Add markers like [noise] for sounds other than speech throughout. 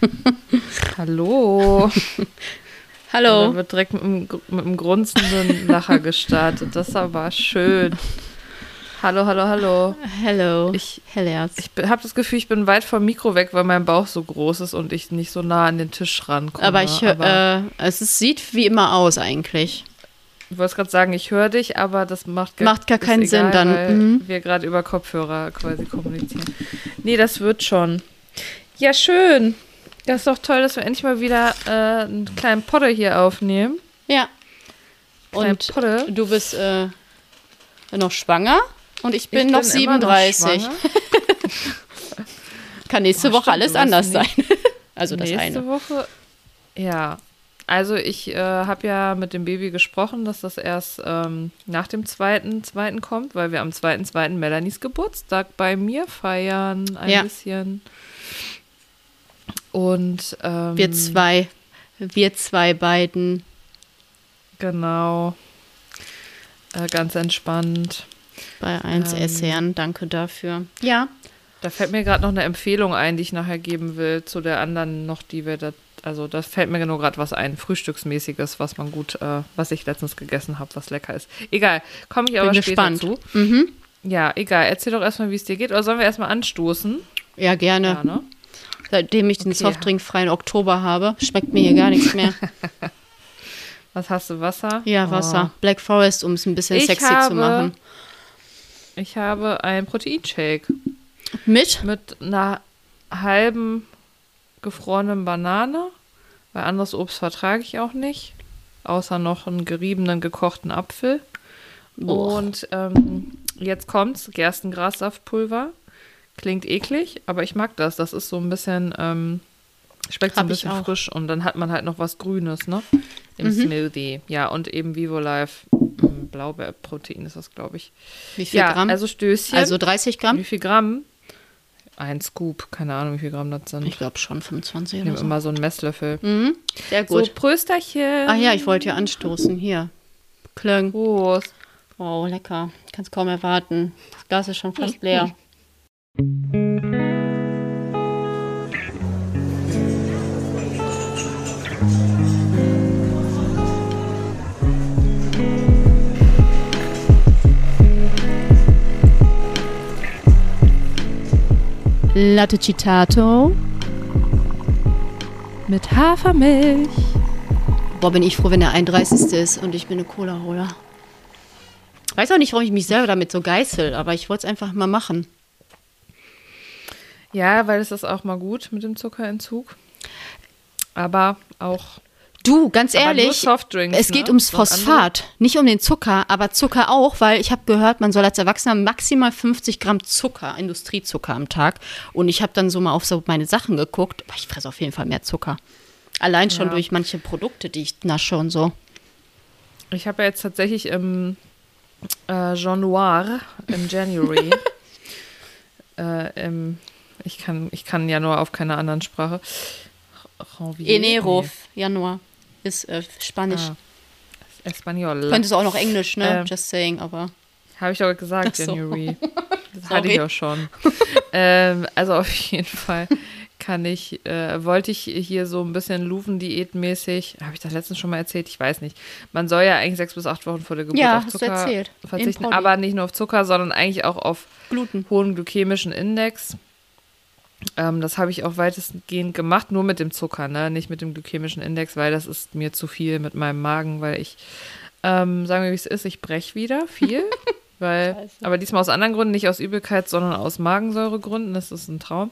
[laughs] Hallo. Hallo. Da wird direkt mit einem, mit einem grunzenden Lacher gestartet. Das ist aber schön. Hallo, hallo, hallo. Hello. Ich, ich habe das Gefühl, ich bin weit vom Mikro weg, weil mein Bauch so groß ist und ich nicht so nah an den Tisch rankomme. aber ich hör, äh, es ist, sieht wie immer aus eigentlich. ich wollte gerade sagen, ich höre dich, aber das macht, gar- Macht gar keinen Sinn dann. Weil Mhm. wir gerade über Kopfhörer quasi kommunizieren. Nee, das wird schon. Ja, schön. Das ist doch toll, dass wir endlich mal wieder äh, einen kleinen Podder hier aufnehmen. Ja. Kleinen Und Podder. du bist äh, noch schwanger und ich bin Ich noch bin noch 37. schwanger. [laughs] Kann nächste Oh, Woche stimmt, alles anders sein. [laughs] also das Nächste eine. Woche. Ja. Also ich äh, habe ja mit dem Baby gesprochen, dass das erst ähm, nach dem zweiten, zweiten kommt, weil wir am zweiten, zweiten Melanies Geburtstag bei mir feiern. Ein Ja. bisschen. Und ähm, Wir zwei. Wir zwei beiden. Genau. Äh, ganz entspannt. Bei 1S Ähm. Herren. Danke dafür. Ja. Da fällt mir gerade noch eine Empfehlung ein, die ich nachher geben will, zu der anderen noch, die wir da. Also, da fällt mir nur gerade was ein, Frühstücksmäßiges, was man gut, äh, was ich letztens gegessen habe, was lecker ist. Egal, komme ich aber Bin später gespannt. zu. Mhm. Ja, egal. Erzähl doch erstmal, wie es dir geht. Oder sollen wir erstmal anstoßen? Ja, gerne. Ja, ne? Seitdem ich den Okay. softdrinkfreien Oktober habe, schmeckt mir hier gar nichts mehr. [laughs] Was hast du? Wasser? Ja, Wasser. Black Forest, um es ein bisschen Ich sexy habe- zu machen. Oh, ich habe einen Proteinshake Mit? mit einer halben gefrorenen Banane, weil anderes Obst vertrage ich auch nicht. Außer noch einen geriebenen, gekochten Apfel. Boah. Und ähm, jetzt kommt's, Gerstengrassaftpulver. Klingt eklig, aber ich mag das. Das ist so ein bisschen, ähm, schmeckt so ein bisschen frisch und dann hat man halt noch was Grünes, ne? Im Mhm. Smoothie. Ja, und eben Vivo Life ähm, Blaubeerprotein ist das, glaube ich. Wie viel Ja, Gramm? also Stößchen. Also 30 Gramm? Wie viel Gramm? Ein Scoop, keine Ahnung, wie viel Gramm das sind. Ich glaube schon 25 Ich oder nehme so. immer so einen Messlöffel. Mhm. Sehr So, gut. Prösterchen. Ach ja, ich wollte ja anstoßen. Hier. Klöng. Prost. Oh, lecker. Kannst kaum erwarten. Das Glas ist schon fast [laughs] leer. Latte Citato. Mit Hafermilch. Boah, bin ich froh, wenn der 31. ist und ich bin eine Cola-Holer. Weiß auch nicht, warum ich mich selber damit so geißel, aber ich wollte es einfach mal machen. Ja, weil es ist auch mal gut mit dem Zuckerentzug. Aber auch. Du, ganz ehrlich, es geht ne? ums Phosphat, nicht um den Zucker, aber Zucker auch, weil ich habe gehört, man soll als Erwachsener maximal 50 Gramm Zucker, Industriezucker am Tag. Und ich habe dann so mal auf so meine Sachen geguckt, ich fresse auf jeden Fall mehr Zucker. Allein schon Ja. durch manche Produkte, die ich nasche und so. Ich habe ja jetzt tatsächlich im äh, Jean Noir im January. [laughs] äh, im, ich, kann, ich kann ja nur auf keiner anderen Sprache. Janvier? Enero, Januar, ist äh, Spanisch. Nee, Espanol. Könntest du auch noch Englisch, ne? Ähm, Just saying, aber. Habe ich doch gesagt, so. January. [laughs] Das hatte ich auch schon. [laughs] ähm, also auf jeden Fall kann ich, äh, wollte ich hier so ein bisschen Luven-Diät-mäßig, habe ich das letztens schon mal erzählt? Ich weiß nicht. Man soll ja eigentlich sechs bis acht Wochen vor der Geburt Ja, auf Zucker erzählt. verzichten, aber nicht nur auf Zucker, sondern eigentlich auch auf Gluten. hohen glykämischen Index. Ähm, das habe ich auch weitestgehend gemacht, nur mit dem Zucker, ne? nicht mit dem glykämischen Index, weil das ist mir zu viel mit meinem Magen, weil ich, ähm, sagen wir wie es ist, ich brech wieder viel. [laughs] weil, Scheiße. aber diesmal aus anderen Gründen, nicht aus Übelkeit, sondern aus Magensäuregründen. Das ist ein Traum.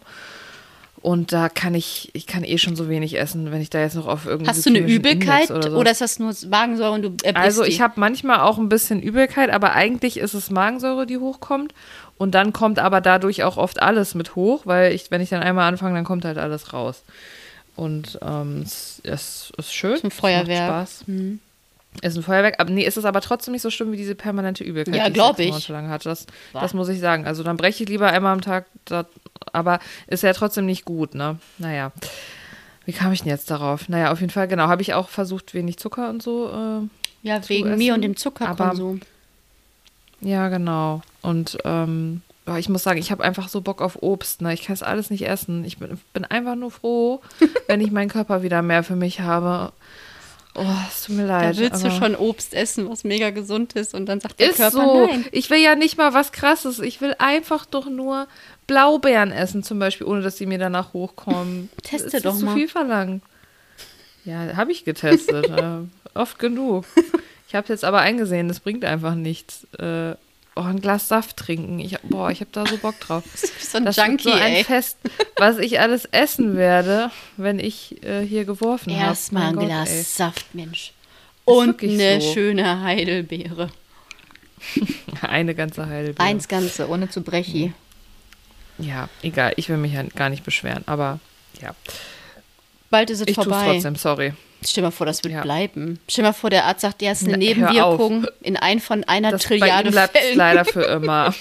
Und da kann ich, ich kann eh schon so wenig essen, wenn ich da jetzt noch auf irgendwie. Hast du eine Übelkeit oder, oder, so. ist das nur Magensäure und du Also ich habe manchmal auch ein bisschen Übelkeit, aber eigentlich ist es Magensäure, die hochkommt. Und dann kommt aber dadurch auch oft alles mit hoch, weil ich, wenn ich dann einmal anfange, dann kommt halt alles raus. Und ähm, es, es ist schön. ist ein es macht Feuerwerk. Spaß. Hm. Ist ein Feuerwerk. Aber nee, ist es aber trotzdem nicht so schlimm wie diese permanente Übelkeit, Ja, die ich. Monate lang hatte. Das, War. das muss ich sagen. Also dann breche ich lieber einmal am Tag, da, aber ist ja trotzdem nicht gut, ne? Naja. Wie kam ich denn jetzt darauf? Naja, auf jeden Fall, genau. Habe ich auch versucht, wenig Zucker und so äh, Ja, wegen mir essen, und dem Zuckerkonsum. Ja, genau. Und ähm, ich muss sagen, ich habe einfach so Bock auf Obst. Ne? Ich kann es alles nicht essen. Ich bin, bin einfach nur froh, [laughs] wenn ich meinen Körper wieder mehr für mich habe. Oh, es tut mir leid. Da willst du schon Obst essen, was mega gesund ist und dann sagt der Ist Körper so. nein. Ich will ja nicht mal was krasses. Ich will einfach doch nur Blaubeeren essen, zum Beispiel, ohne dass die mir danach hochkommen. [laughs] Teste ist das doch zu mal. viel verlangen. Ja, habe ich getestet. [laughs] äh, oft genug. Ich habe jetzt aber eingesehen, das bringt einfach nichts. Äh, oh, ein Glas Saft trinken. Ich, boah, ich habe da so Bock drauf. [laughs] So ein Das wird Junkie, so ein ey. Fest, was ich alles essen werde, wenn ich äh, hier geworfen habe. Erstmal ein Mein Gott, Glas ey. Saft, Mensch. Und eine so. schöne Heidelbeere. [laughs] Eine ganze Heidelbeere. Eins Ganze, ohne zu brechi. Ja, egal. Ich will mich ja gar nicht beschweren, aber ja. Bald ist es Ich vorbei. trotzdem, sorry. Stell mal vor, das wird Ja. bleiben. Stell mal vor, der Arzt sagt, ja, es ist eine Na. Nebenwirkung in ein von einer Das bei Trilliarde bleibt Fällen. leider für [laughs] immer.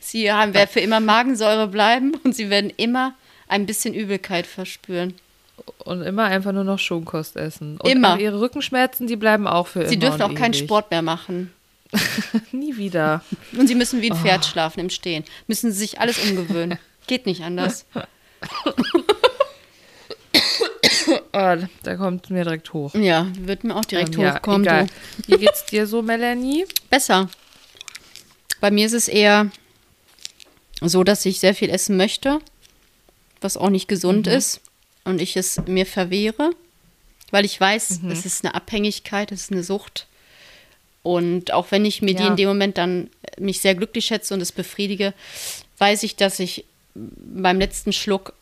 Sie haben, werden für immer Magensäure bleiben und sie werden immer ein bisschen Übelkeit verspüren. Und immer einfach nur noch Schonkost essen. Und Immer. ihre Rückenschmerzen, die bleiben auch für Sie immer. dürfen und auch keinen ewig. Sport mehr machen. [laughs] Nie wieder. Und sie müssen wie ein Pferd Oh. schlafen im Stehen. Müssen sie sich alles umgewöhnen. [laughs] Geht nicht anders. Oh, da kommt mir direkt hoch. Ja, wird mir auch direkt Ähm, ja, hochkommen. egal. Du. Wie geht's dir so, Melanie? [laughs] Besser. Bei mir ist es eher so, dass ich sehr viel essen möchte, was auch nicht gesund Mhm. ist und ich es mir verwehre, weil ich weiß, Mhm. es ist eine Abhängigkeit, es ist eine Sucht. Und auch wenn ich mir die Ja. in dem Moment dann mich sehr glücklich schätze und es befriedige, weiß ich, dass ich beim letzten Schluck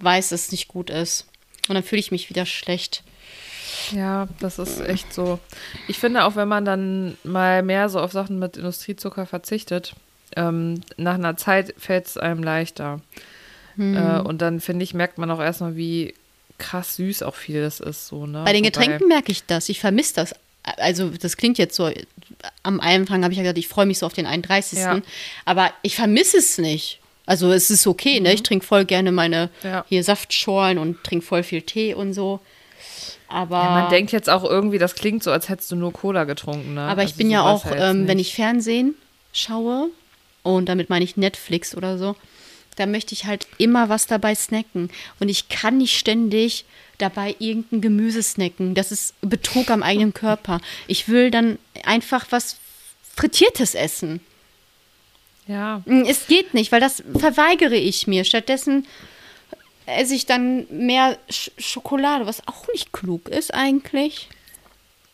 weiß, dass es nicht gut ist. Und dann fühle ich mich wieder schlecht. Ja, das ist echt so. Ich finde auch, wenn man dann mal mehr so auf Sachen mit Industriezucker verzichtet, ähm, nach einer Zeit fällt es einem leichter. Hm. Äh, und dann, finde ich, merkt man auch erstmal, wie krass süß auch viel das ist. So, ne? Bei den Wobei- Getränken merke ich das. Ich vermisse das. Also, das klingt jetzt so. Am Anfang habe ich ja gesagt, ich freue mich so auf den 31. Ja. Aber ich vermisse es nicht. Also, es ist okay, ne? Ich trinke voll gerne meine Mhm. Ja. hier Saftschorlen und trinke voll viel Tee und so. Aber, Ja, man denkt jetzt auch irgendwie, das klingt so, als hättest du nur Cola getrunken. Ne? aber ich Also bin ja auch, ähm, wenn ich Fernsehen schaue, und damit meine ich Netflix oder so, da möchte ich halt immer was dabei snacken. Und ich kann nicht ständig dabei irgendein Gemüse snacken. Das ist Betrug am eigenen Körper. Ich will dann einfach was Frittiertes essen. Ja, Mm, Es geht nicht, weil das verweigere ich mir. Stattdessen esse ich dann mehr Sch Schokolade, was auch nicht klug ist eigentlich.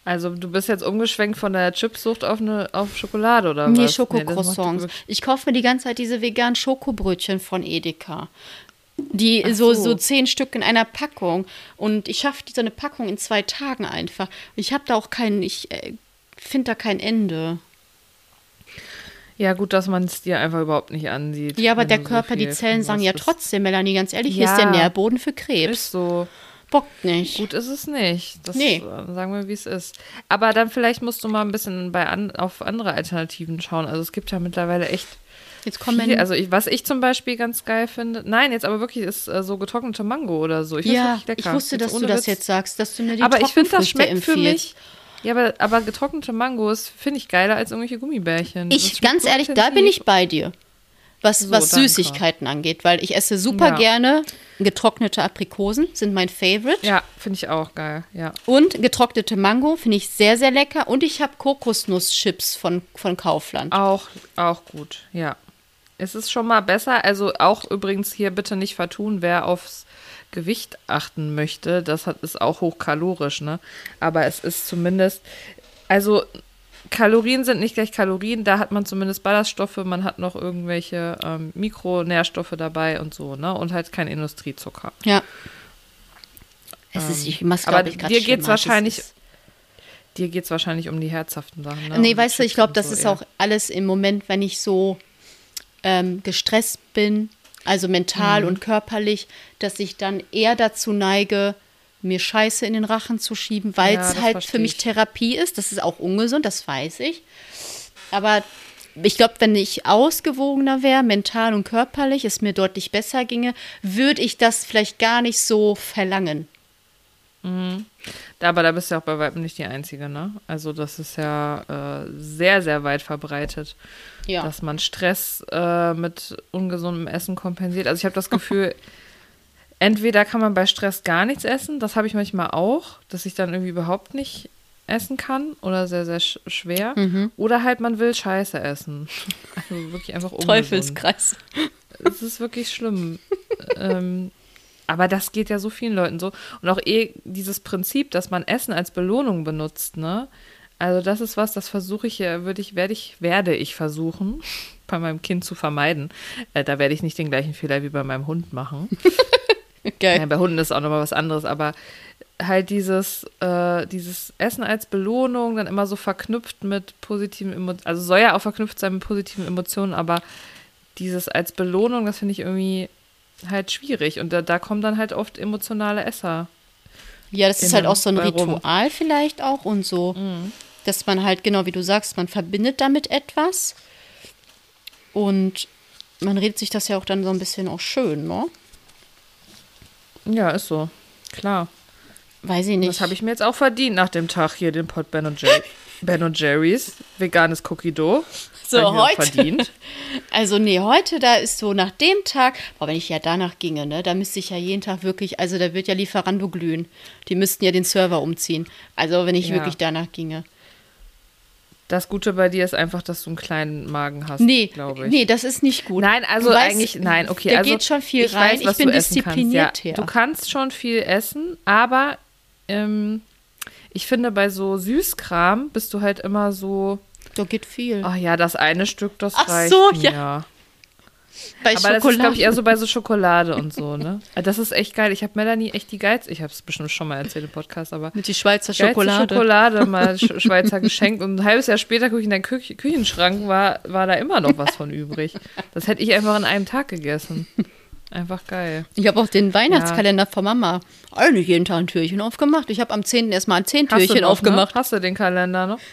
also du bist jetzt umgeschwenkt von der Chipsucht auf, eine, auf Schokolade oder was? Nee, das macht Schokocroissants. ich kaufe mir die ganze Zeit diese veganen Schokobrötchen von Edeka. Die Ach so, so. so zehn Stück in einer Packung. Und ich schaffe so eine Packung in zwei Tagen einfach. Ich habe da auch kein, ich äh, finde da kein Ende. Ja, gut, dass man es dir einfach überhaupt nicht ansieht. Ja, aber der du so Körper, die Zellen sagen ja trotzdem, Melanie, ganz ehrlich, hier Ja. ist der Nährboden für Krebs. Ist so. Bockt nicht. Gut ist es nicht. Das Nee. äh, sagen wir, wie es ist. Aber dann vielleicht musst du mal ein bisschen bei an, auf andere Alternativen schauen. Also es gibt ja mittlerweile echt Jetzt kommen viel. Also ich, was ich zum Beispiel ganz geil finde, nein, jetzt aber wirklich ist äh, so getrocknete Mango oder so. Ich ja, ich wusste, dass du ohne das Witz. jetzt sagst, dass du mir die Aber ich finde, das schmeckt für empfiehlst. mich. Ja, aber, aber getrocknete Mangos finde ich geiler als irgendwelche Gummibärchen. Ich, ganz ehrlich, da bin ich bei dir. Was, So, was danke. Süßigkeiten angeht, weil ich esse super Ja. gerne getrocknete Aprikosen, sind mein Favorite. Ja, finde ich auch geil. Ja. Und getrocknete Mango finde ich sehr, sehr lecker. Und ich habe Kokosnusschips von, von Kaufland. Auch, auch gut, ja. Es ist schon mal besser. Also auch übrigens hier bitte nicht vertun, wer aufs Gewicht achten möchte. Das hat, ist auch hochkalorisch, ne? Aber es ist zumindest, also Kalorien sind nicht gleich Kalorien, da hat man zumindest Ballaststoffe, man hat noch irgendwelche ähm, Mikronährstoffe dabei und so, ne? Und halt kein Industriezucker. Ja. Es ist, ich mach's, Ähm, aber ich, gerade dir geht's wahrscheinlich Dir geht es wahrscheinlich um die herzhaften Sachen, ne? Nee, Um weißt du, ich glaube, das so ist eher. auch alles im Moment, wenn ich so ähm, gestresst bin, also mental Mhm. und körperlich, dass ich dann eher dazu neige, mir Scheiße in den Rachen zu schieben, weil es halt für mich ich. Therapie ist. Das ist auch ungesund, das weiß ich. Aber ich glaube, wenn ich ausgewogener wäre, mental und körperlich, es mir deutlich besser ginge, würde ich das vielleicht gar nicht so verlangen. Da, aber da bist du ja auch bei weitem nicht die Einzige, ne? Also das ist ja äh, sehr, sehr weit verbreitet, Ja. dass man Stress äh, mit ungesundem Essen kompensiert. Also ich habe das [laughs] Gefühl, entweder kann man bei Stress gar nichts essen, das habe ich manchmal auch, dass ich dann irgendwie überhaupt nicht essen kann oder sehr, sehr sch schwer. Mhm. Oder halt man will Scheiße essen. Also wirklich einfach [laughs] ungesund. Teufelskreis. Es ist wirklich schlimm. [laughs] ähm, aber das geht ja so vielen Leuten so. Und auch eh dieses Prinzip, dass man Essen als Belohnung benutzt, ne? Also das ist was, das versuche ich, ja, würde ich, werde ich, werde ich versuchen, [laughs] bei meinem Kind zu vermeiden. Äh, da werde ich nicht den gleichen Fehler wie bei meinem Hund machen. [laughs] Geil. Ja, bei Hunden ist auch nochmal was anderes, aber halt dieses, äh, dieses Essen als Belohnung, dann immer so verknüpft mit positiven Emotionen, also soll ja auch verknüpft sein mit positiven Emotionen, aber dieses als Belohnung, das finde ich irgendwie halt schwierig und da, da kommen dann halt oft emotionale Esser. Ja, das ist halt auch so ein bei rum. Ritual vielleicht auch und so, dass man halt, genau wie du sagst, man verbindet damit etwas und man redet sich das ja auch dann so ein bisschen auch schön, ne? Ja, ist so. Klar. Weiß ich nicht. Das habe ich mir jetzt auch verdient nach dem Tag hier, den Pot Ben und, Jerry, [laughs] ben und Jerry's. Veganes Cookie Dough. So, heute- Verdient. [laughs] Also nee, heute da ist so nach dem Tag, boah, wenn ich ja danach ginge, ne, da müsste ich ja jeden Tag wirklich, also da wird ja Lieferando glühen. Die müssten ja den Server umziehen. Also wenn ich Ja. wirklich danach ginge. Das Gute bei dir ist einfach, dass du einen kleinen Magen hast, Nee, glaube ich. nee, das ist nicht gut. Nein, also weißt, eigentlich, nein, okay. Da also geht schon viel ich rein. Weiß, ich bin diszipliniert kannst. Ja, her. Du kannst schon viel essen, aber ähm, ich finde, bei so Süßkram bist du halt immer so, Da geht viel. ach ja, das eine Stück, das Ach reicht so, mir. ja. Bei Aber das ist, glaube ich, eher so bei so Schokolade und so, ne? [laughs] Das ist echt geil. Ich habe Melanie echt die Geiz, ich habe es bestimmt schon mal erzählt im Podcast, aber mit die Schweizer Schokolade. Schokolade [laughs] mal Sch Schweizer geschenkt und ein halbes Jahr später gucke ich in den Kü Küchenschrank, war, war da immer noch was von übrig. Das hätte ich einfach an einem Tag gegessen. Einfach geil. Ich habe auch den Weihnachtskalender von Mama eigentlich jeden Tag ein Türchen aufgemacht. Ich habe am 10. erstmal ein 10 Hast du Türchen noch, aufgemacht. Ne? Hast du den Kalender noch? [laughs]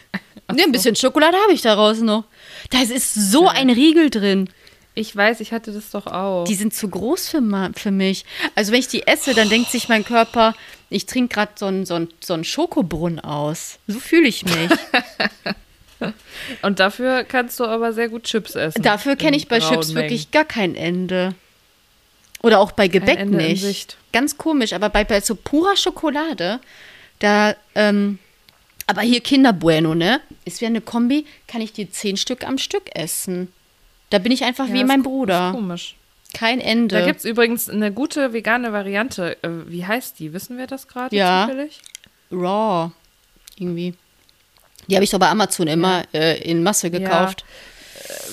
Ne, ein bisschen Schokolade habe ich daraus noch. Da ist so ein Riegel drin. Ich weiß, ich hatte das doch auch. Die sind zu groß für, für mich. Also wenn ich die esse, dann denkt sich mein Körper, ich trinke gerade so einen so einen- so einen Schokobrunnen aus. So fühle ich mich. [laughs] und dafür kannst du aber sehr gut Chips essen. Dafür kenne ich bei Chips Mengen. wirklich gar kein Ende. Oder auch bei Gebäck nicht. Ganz komisch, aber bei, bei so purer Schokolade, da, ähm, aber hier Kinder Bueno, ne? Ist wie eine Kombi, kann ich die zehn Stück am Stück essen. Da bin ich einfach Ja, wie mein Bruder. Komisch. Kein Ende. Da gibt es übrigens eine gute vegane Variante. Äh, wie heißt die? Wissen wir das gerade Ja. zufällig? Raw. Irgendwie. Die habe ich doch bei Amazon immer äh, in Masse gekauft.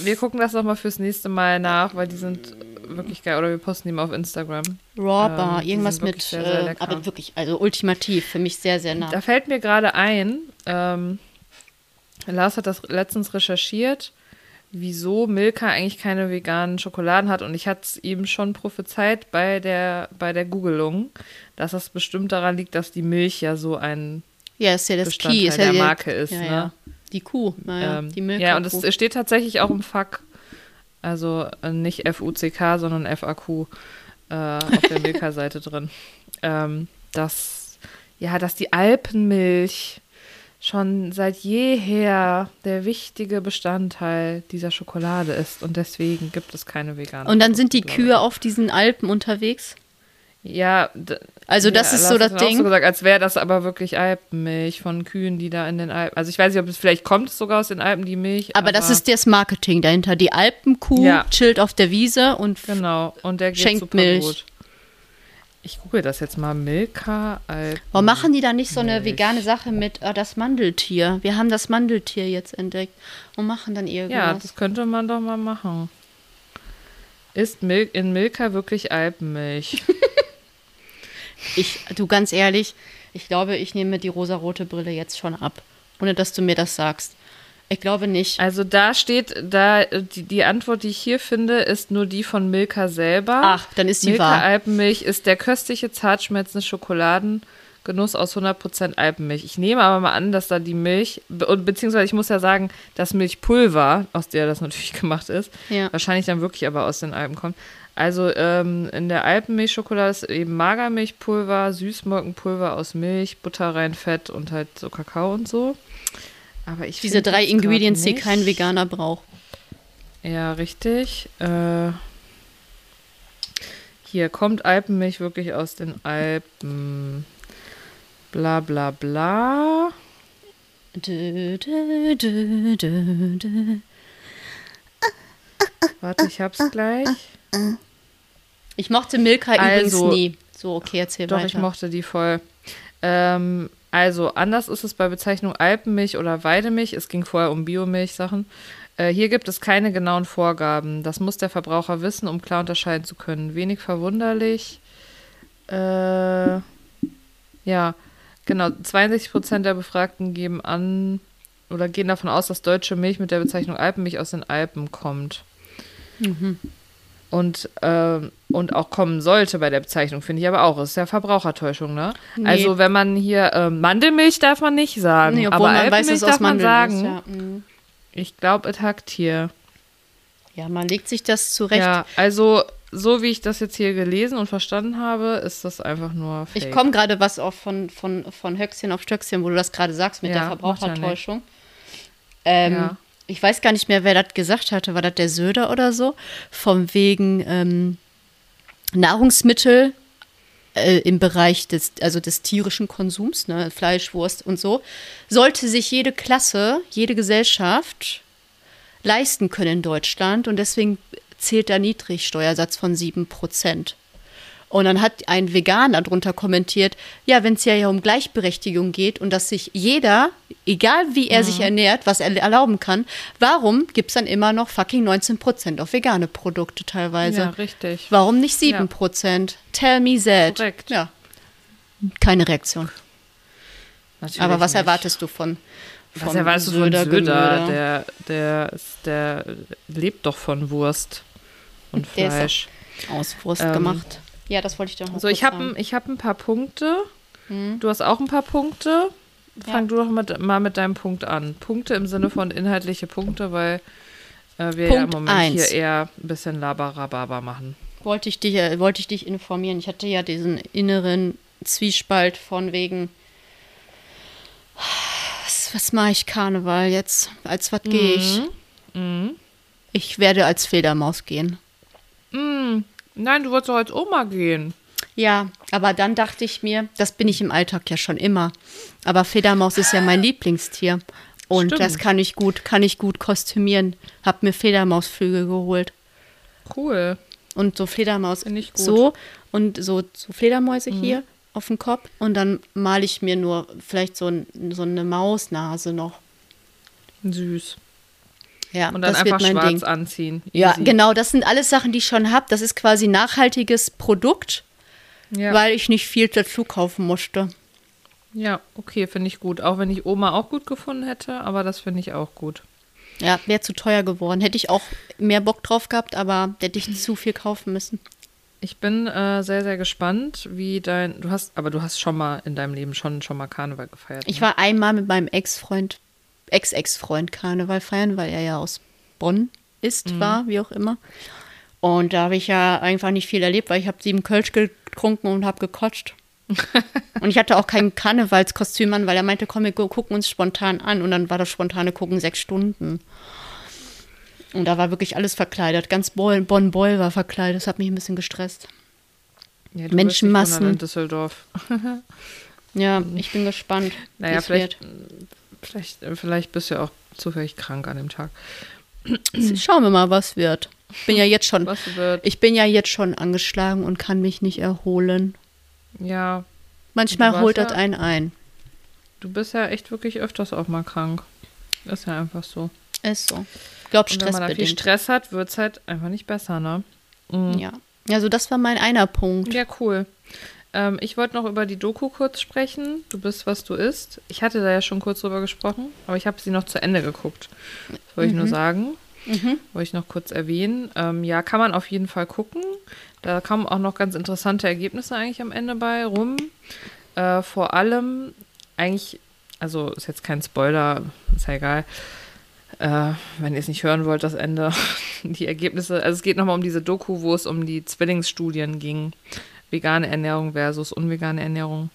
Wir gucken das nochmal fürs nächste Mal nach, weil die sind wirklich geil. Oder wir posten die mal auf Instagram. Raw Ähm, Bar. die Irgendwas mit. sehr, sehr äh, aber wirklich, also ultimativ. Für mich sehr, sehr nah. Da fällt mir gerade ein, ähm, Lars hat das letztens recherchiert, wieso Milka eigentlich keine veganen Schokoladen hat. Und ich hatte es ihm schon prophezeit bei der, bei der Googelung, dass das bestimmt daran liegt, dass die Milch ja so ein ja, ist ja das Bestandteil Key. Ist ja der die, Marke ist, ja, ne? Ja. Die Kuh. Naja, ähm, die Milch. Ja, und es steht tatsächlich auch im FAQ. Also äh, nicht FUCK, sondern FAQ äh, auf der [laughs] Milka-Seite drin. Ähm, dass, ja, dass die Alpenmilch schon seit jeher der wichtige Bestandteil dieser Schokolade ist und deswegen gibt es keine veganen. Und dann sind die Kühe auf diesen Alpen unterwegs. Ja, Also das ja, ist so das auch Ding. So gesagt, als wäre das aber wirklich Alpenmilch von Kühen, die da in den Alpen. Also ich weiß nicht, ob es vielleicht kommt sogar aus den Alpen die Milch. Aber, das ist das Marketing dahinter. Die Alpenkuh Ja. chillt auf der Wiese und Genau, und der geht Schenkt super Milch. gut. Ich google das jetzt mal. Milka Alpen. Warum machen die da nicht so eine Milch. vegane Sache mit äh, das Mandeltier? Wir haben das Mandeltier jetzt entdeckt und machen dann Ja, irgendwas. das könnte man doch mal machen. Ist Mil in Milka wirklich Alpenmilch? [laughs] ich, du ganz ehrlich, ich glaube, ich nehme die rosarote Brille jetzt schon ab, ohne dass du mir das sagst. Ich glaube nicht. Also da steht, da die, die Antwort, die ich hier finde, ist nur die von Milka selber. Ach, dann ist die Milka wahr. Alpenmilch ist der köstliche, zartschmelzende Schokoladengenuss aus 100% Alpenmilch. Ich nehme aber mal an, dass da die Milch, be beziehungsweise ich muss ja sagen, das Milchpulver, aus der das natürlich [laughs] gemacht ist, Ja. wahrscheinlich dann wirklich aber aus den Alpen kommt. Also ähm, in der Alpenmilchschokolade ist eben Magermilchpulver, Süßmolkenpulver aus Milch, Butter rein, Fett und halt so Kakao und so. Aber ich Diese drei Ingredients, die kein Veganer braucht. Ja, richtig. Äh, hier kommt Alpenmilch wirklich aus den Alpen. Bla bla bla. Dö, dö, dö, dö, dö. Warte, ich hab's gleich. Ich mochte Milka Also- übrigens nie. So, okay, erzähl Doch, weiter. ich mochte die voll. Ähm, also, anders ist es bei Bezeichnung Alpenmilch oder Weidemilch. Es ging vorher um Biomilchsachen. Äh, hier gibt es keine genauen Vorgaben. Das muss der Verbraucher wissen, um klar unterscheiden zu können. Wenig verwunderlich. Äh, ja, genau. 62 Prozent der Befragten geben an oder gehen davon aus, dass deutsche Milch mit der Bezeichnung Alpenmilch aus den Alpen kommt. Und, ähm, und auch kommen sollte bei der Bezeichnung, finde ich aber auch. Das ist ja Verbrauchertäuschung, ne? Nee. Also, wenn man hier ähm, Mandelmilch darf man nicht sagen. nee, obwohl aber man weiß, Alpenmilch es darf man sagen. ist. Ja, mm. Ich glaube, es hackt hier. ja, man legt sich das zurecht. Ja, also, so wie ich das jetzt hier gelesen und verstanden habe, ist das einfach nur fake. Ich komme gerade was auf von, von, von Höchstchen auf Stöckchen, wo du das gerade sagst mit Ja, der Verbrauchertäuschung. ähm, Ja. Ich weiß gar nicht mehr, wer das gesagt hatte. War das der Söder oder so? Vom wegen ähm, Nahrungsmittel äh, im Bereich des, also des tierischen Konsums, ne, Fleisch, Wurst und so, sollte sich jede Klasse, jede Gesellschaft leisten können in Deutschland und deswegen zählt der Niedrigsteuersatz von 7%. Und dann hat ein Veganer darunter kommentiert, ja, wenn es ja hier um Gleichberechtigung geht und dass sich jeder, egal wie er sich ernährt, was er erlauben kann, warum gibt es dann immer noch fucking 19% auf vegane Produkte teilweise? Ja, richtig. Warum nicht 7%? Tell me that. Korrekt. Ja. Keine Reaktion. Natürlich Aber was nicht. erwartest du von, von Was erwartest du von Söder, Söder? Der, der, der lebt doch von Wurst und Der ist Fleisch. Aus Wurst Ähm, gemacht. Ja, das wollte ich doch noch So, ich habe ich hab ein paar Punkte. Hm. Du hast auch ein paar Punkte. Fang Ja. du doch mit, mal mit deinem Punkt an. Punkte im Sinne von inhaltliche Punkte, weil äh, wir ja im Moment eins. hier eher ein bisschen Labarababa machen. wollte ich dich, äh, wollte ich dich informieren. Ich hatte ja diesen inneren Zwiespalt von wegen, was, was mache ich Karneval jetzt? Als was gehe ich? Mhm. Ich werde als Fledermaus gehen. Mm, nein, du wolltest doch als Oma gehen. Ja, aber dann dachte ich mir, das bin ich im Alltag ja schon immer. Aber Fledermaus ist ja mein Lieblingstier. Und Stimmt. das kann ich gut, kann ich gut kostümieren. Hab mir Fledermausflügel geholt. Cool. Und so Fledermaus Finde ich gut. Mhm. so und so, so Fledermäuse hier auf dem Kopf. Und dann male ich mir nur vielleicht so, ein, so eine Mausnase noch. Süß. Ja, Und dann das einfach wird mein schwarz Ding. anziehen. Ja, Easy. genau, das sind alles Sachen, die ich schon habe. Das ist quasi nachhaltiges Produkt, Ja, weil ich nicht viel dazu kaufen musste. ja okay, finde ich gut. Auch wenn ich Oma auch gut gefunden hätte, aber das finde ich auch gut. Ja, wäre zu teuer geworden. Hätte ich auch mehr Bock drauf gehabt, aber hätte ich zu viel kaufen müssen. Ich bin äh, sehr, sehr gespannt, wie dein. Du hast, aber du hast schon mal in deinem Leben schon, schon mal Karneval gefeiert. Ich ne? war einmal mit meinem Ex-Freund, Ex-Ex-Freund Karneval feiern, weil er ja aus Bonn ist, war, wie auch immer. Und da habe ich ja einfach nicht viel erlebt, weil ich habe sieben Kölsch getrunken und habe gekotzt. [laughs] und ich hatte auch kein Karnevalskostüm an, weil er meinte, komm, wir gu- gucken uns spontan an. Und dann war das spontane Gucken sechs Stunden. Und da war wirklich alles verkleidet. Ganz Bonn, Bonn-Boll war verkleidet. Das hat mich ein bisschen gestresst. Ja, Menschenmassen. Düsseldorf. [laughs] Ja, ich bin gespannt. Naja, vielleicht, wird. Vielleicht, vielleicht bist du ja auch zufällig krank an dem Tag. [clears throat] Schauen wir mal, was wird. Ich bin ja jetzt schon, Was wird. ich bin ja jetzt schon angeschlagen und kann mich nicht erholen. Ja, Manchmal holt ja- das einen ein. du bist ja echt wirklich öfters auch mal krank. Ist ja einfach so. Ist so. Ich glaube, Und wenn man da viel. Stress hat, wird es halt einfach nicht besser, ne? Mhm. Ja. Also das war mein einer Punkt. Ja, cool. Ähm, ich wollte noch über die Doku kurz sprechen. Du bist, was du isst. Ich hatte da ja schon kurz drüber gesprochen, aber ich habe sie noch zu Ende geguckt. Das wollte ich nur sagen. Mhm. Wollte ich noch kurz erwähnen. Ähm, ja, kann man auf jeden Fall gucken. Da kamen auch noch ganz interessante Ergebnisse eigentlich am Ende bei rum. Äh, vor allem eigentlich, also ist jetzt kein Spoiler, ist ja egal. Äh, wenn ihr es nicht hören wollt, das Ende, [laughs] die Ergebnisse. Also es geht nochmal um diese Doku, wo es um die Zwillingsstudien ging. Vegane Ernährung versus unvegane Ernährung.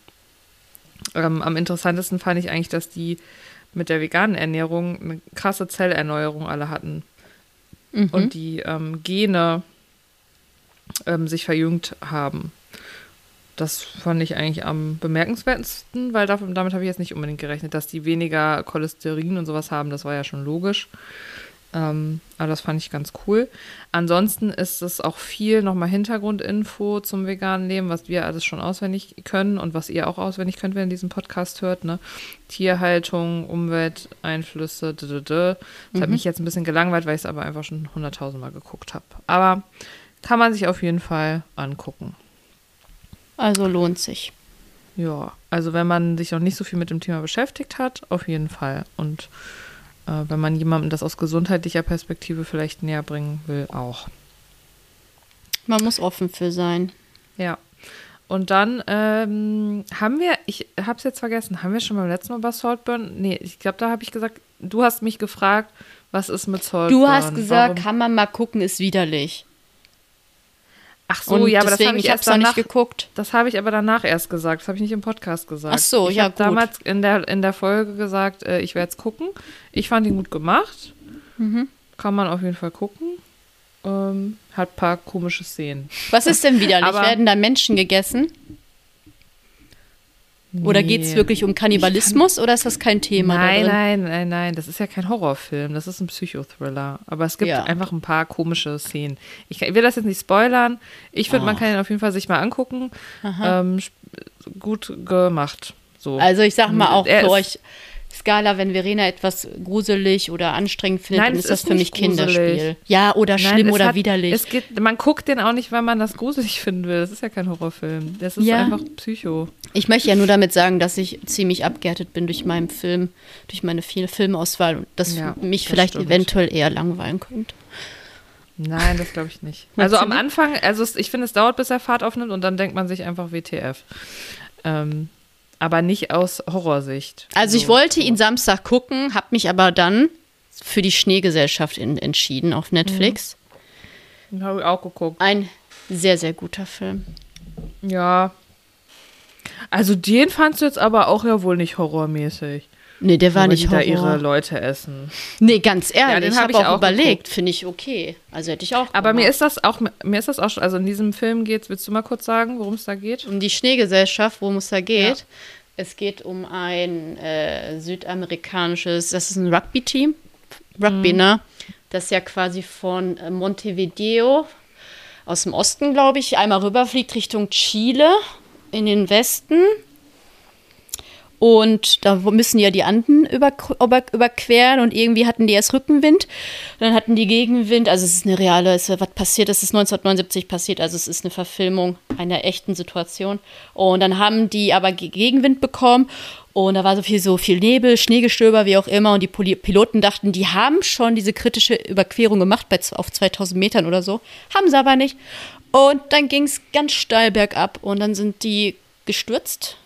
Ähm, am interessantesten fand ich eigentlich, dass die mit der veganen Ernährung eine krasse Zellerneuerung alle hatten. Mhm. Und die ähm, Gene ähm, sich verjüngt haben. Das fand ich eigentlich am bemerkenswertesten, weil davon, damit habe ich jetzt nicht unbedingt gerechnet, dass die weniger Cholesterin und sowas haben. Das war ja schon logisch. Ähm, aber das fand ich ganz cool. Ansonsten ist es auch viel nochmal Hintergrundinfo zum veganen Leben, was wir alles schon auswendig können und was ihr auch auswendig könnt, wenn ihr diesen Podcast hört. Ne? Tierhaltung, Umwelteinflüsse, d -d -d. Das hat mich jetzt ein bisschen gelangweilt, weil ich es aber einfach schon hunderttausendmal geguckt habe. Aber kann man sich auf jeden Fall angucken. Also lohnt sich. Ja, also wenn man sich noch nicht so viel mit dem Thema beschäftigt hat, auf jeden Fall. Und äh, wenn man jemandem das aus gesundheitlicher Perspektive vielleicht näher bringen will, auch. Man muss offen für sein. Ja. Und dann ähm, haben wir, ich habe es jetzt vergessen, haben wir schon beim letzten Mal über Saltburn? Nee, ich glaube, da habe ich gesagt, du hast mich gefragt, was ist mit Saltburn? Du hast gesagt, Warum? kann man mal gucken, ist widerlich. Ach so, Und ja, aber das habe ich ich erst es noch nicht danach, geguckt. das habe ich aber danach erst gesagt. Das habe ich nicht im Podcast gesagt. Ach so, ich ja, habe damals in der, in der Folge gesagt, äh, ich werde es gucken. Ich fand ihn gut gemacht. Mhm. Kann man auf jeden Fall gucken. Ähm, hat ein paar komische Szenen. Was ist denn [laughs] widerlich? Aber- Werden da Menschen gegessen? Oder Nee. geht es wirklich um Kannibalismus oder ist das kein Thema Nein, nein, nein, nein. Das ist ja kein Horrorfilm. Das ist ein Psychothriller. Aber es gibt Ja. einfach ein paar komische Szenen. Ich, kann- will das jetzt nicht spoilern. Ich finde, man Oh. kann ihn auf jeden Fall sich mal angucken. Ähm, gut gemacht. So. Also ich sag mal auch Er für euch, Skala, wenn Verena etwas gruselig oder anstrengend findet, Nein, dann ist das ist für mich Kinderspiel. gruselig. Ja, oder Nein, schlimm es oder hat, widerlich. Es geht, man guckt den auch nicht, weil man das gruselig [laughs] finden will. Das ist ja kein Horrorfilm. Das ist Ja. einfach Psycho. Ich möchte ja nur damit sagen, dass ich ziemlich abgehärtet bin durch meinen Film, durch meine viele Filmauswahl und das Ja, mich das vielleicht stimmt. eventuell eher langweilen könnte. Nein, das glaube ich nicht. [laughs] Also am? Anfang, also ich finde, es dauert, bis er Fahrt aufnimmt und dann denkt man sich einfach WTF. Ähm, aber nicht aus Horrorsicht. Also ich So. wollte ihn Samstag gucken, habe mich aber dann für die Schneegesellschaft in, entschieden auf Netflix. Den Habe ich auch geguckt. Ein sehr, sehr guter Film. Ja. Also den fandst du jetzt aber auch ja wohl nicht horrormäßig. Nee, der war nicht die da ihre Horror. Leute essen. Nee, ganz ehrlich, Ja, den ich hab habe ich auch, auch überlegt, finde ich okay. Also hätte ich auch Aber mir gemacht. ist das auch, mir ist das auch, schon- also in diesem Film geht's, willst du mal kurz sagen, worum es da geht? um die Schneegesellschaft, worum es da geht. Ja. Es geht um ein äh, südamerikanisches, das ist ein Rugby-Team, Rugby, ne? Das ja quasi von äh, Montevideo aus dem Osten, glaube ich, einmal rüberfliegt Richtung Chile in den Westen. Und da müssen ja die Anden über, über, überqueren und irgendwie hatten die erst Rückenwind. Dann hatten die Gegenwind. Also es ist eine reale, es was passiert, das ist 1979 passiert. Also es ist eine Verfilmung einer echten Situation. Und dann haben die aber Ge- Gegenwind bekommen. Und da war so viel, so viel Nebel, Schneegestöber, wie auch immer. Und die Piloten dachten, die haben schon diese kritische Überquerung gemacht bei, auf 2000 Metern oder so. Haben sie aber nicht. Und dann ging es ganz steil bergab. Und dann sind die gestürzt.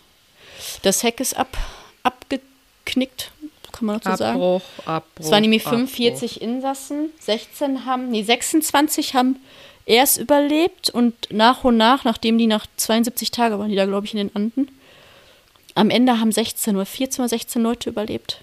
Das Heck ist ab, abgeknickt, kann man dazu sagen. Abbruch, Abbruch. Es waren nämlich Abbruch. 45 Insassen, 16 haben, nee, 26 haben erst überlebt und nach und nach, nachdem die nach 72 Tagen waren die da, glaube ich, in den Anden, am Ende haben 16 oder 14 oder 16 Leute überlebt.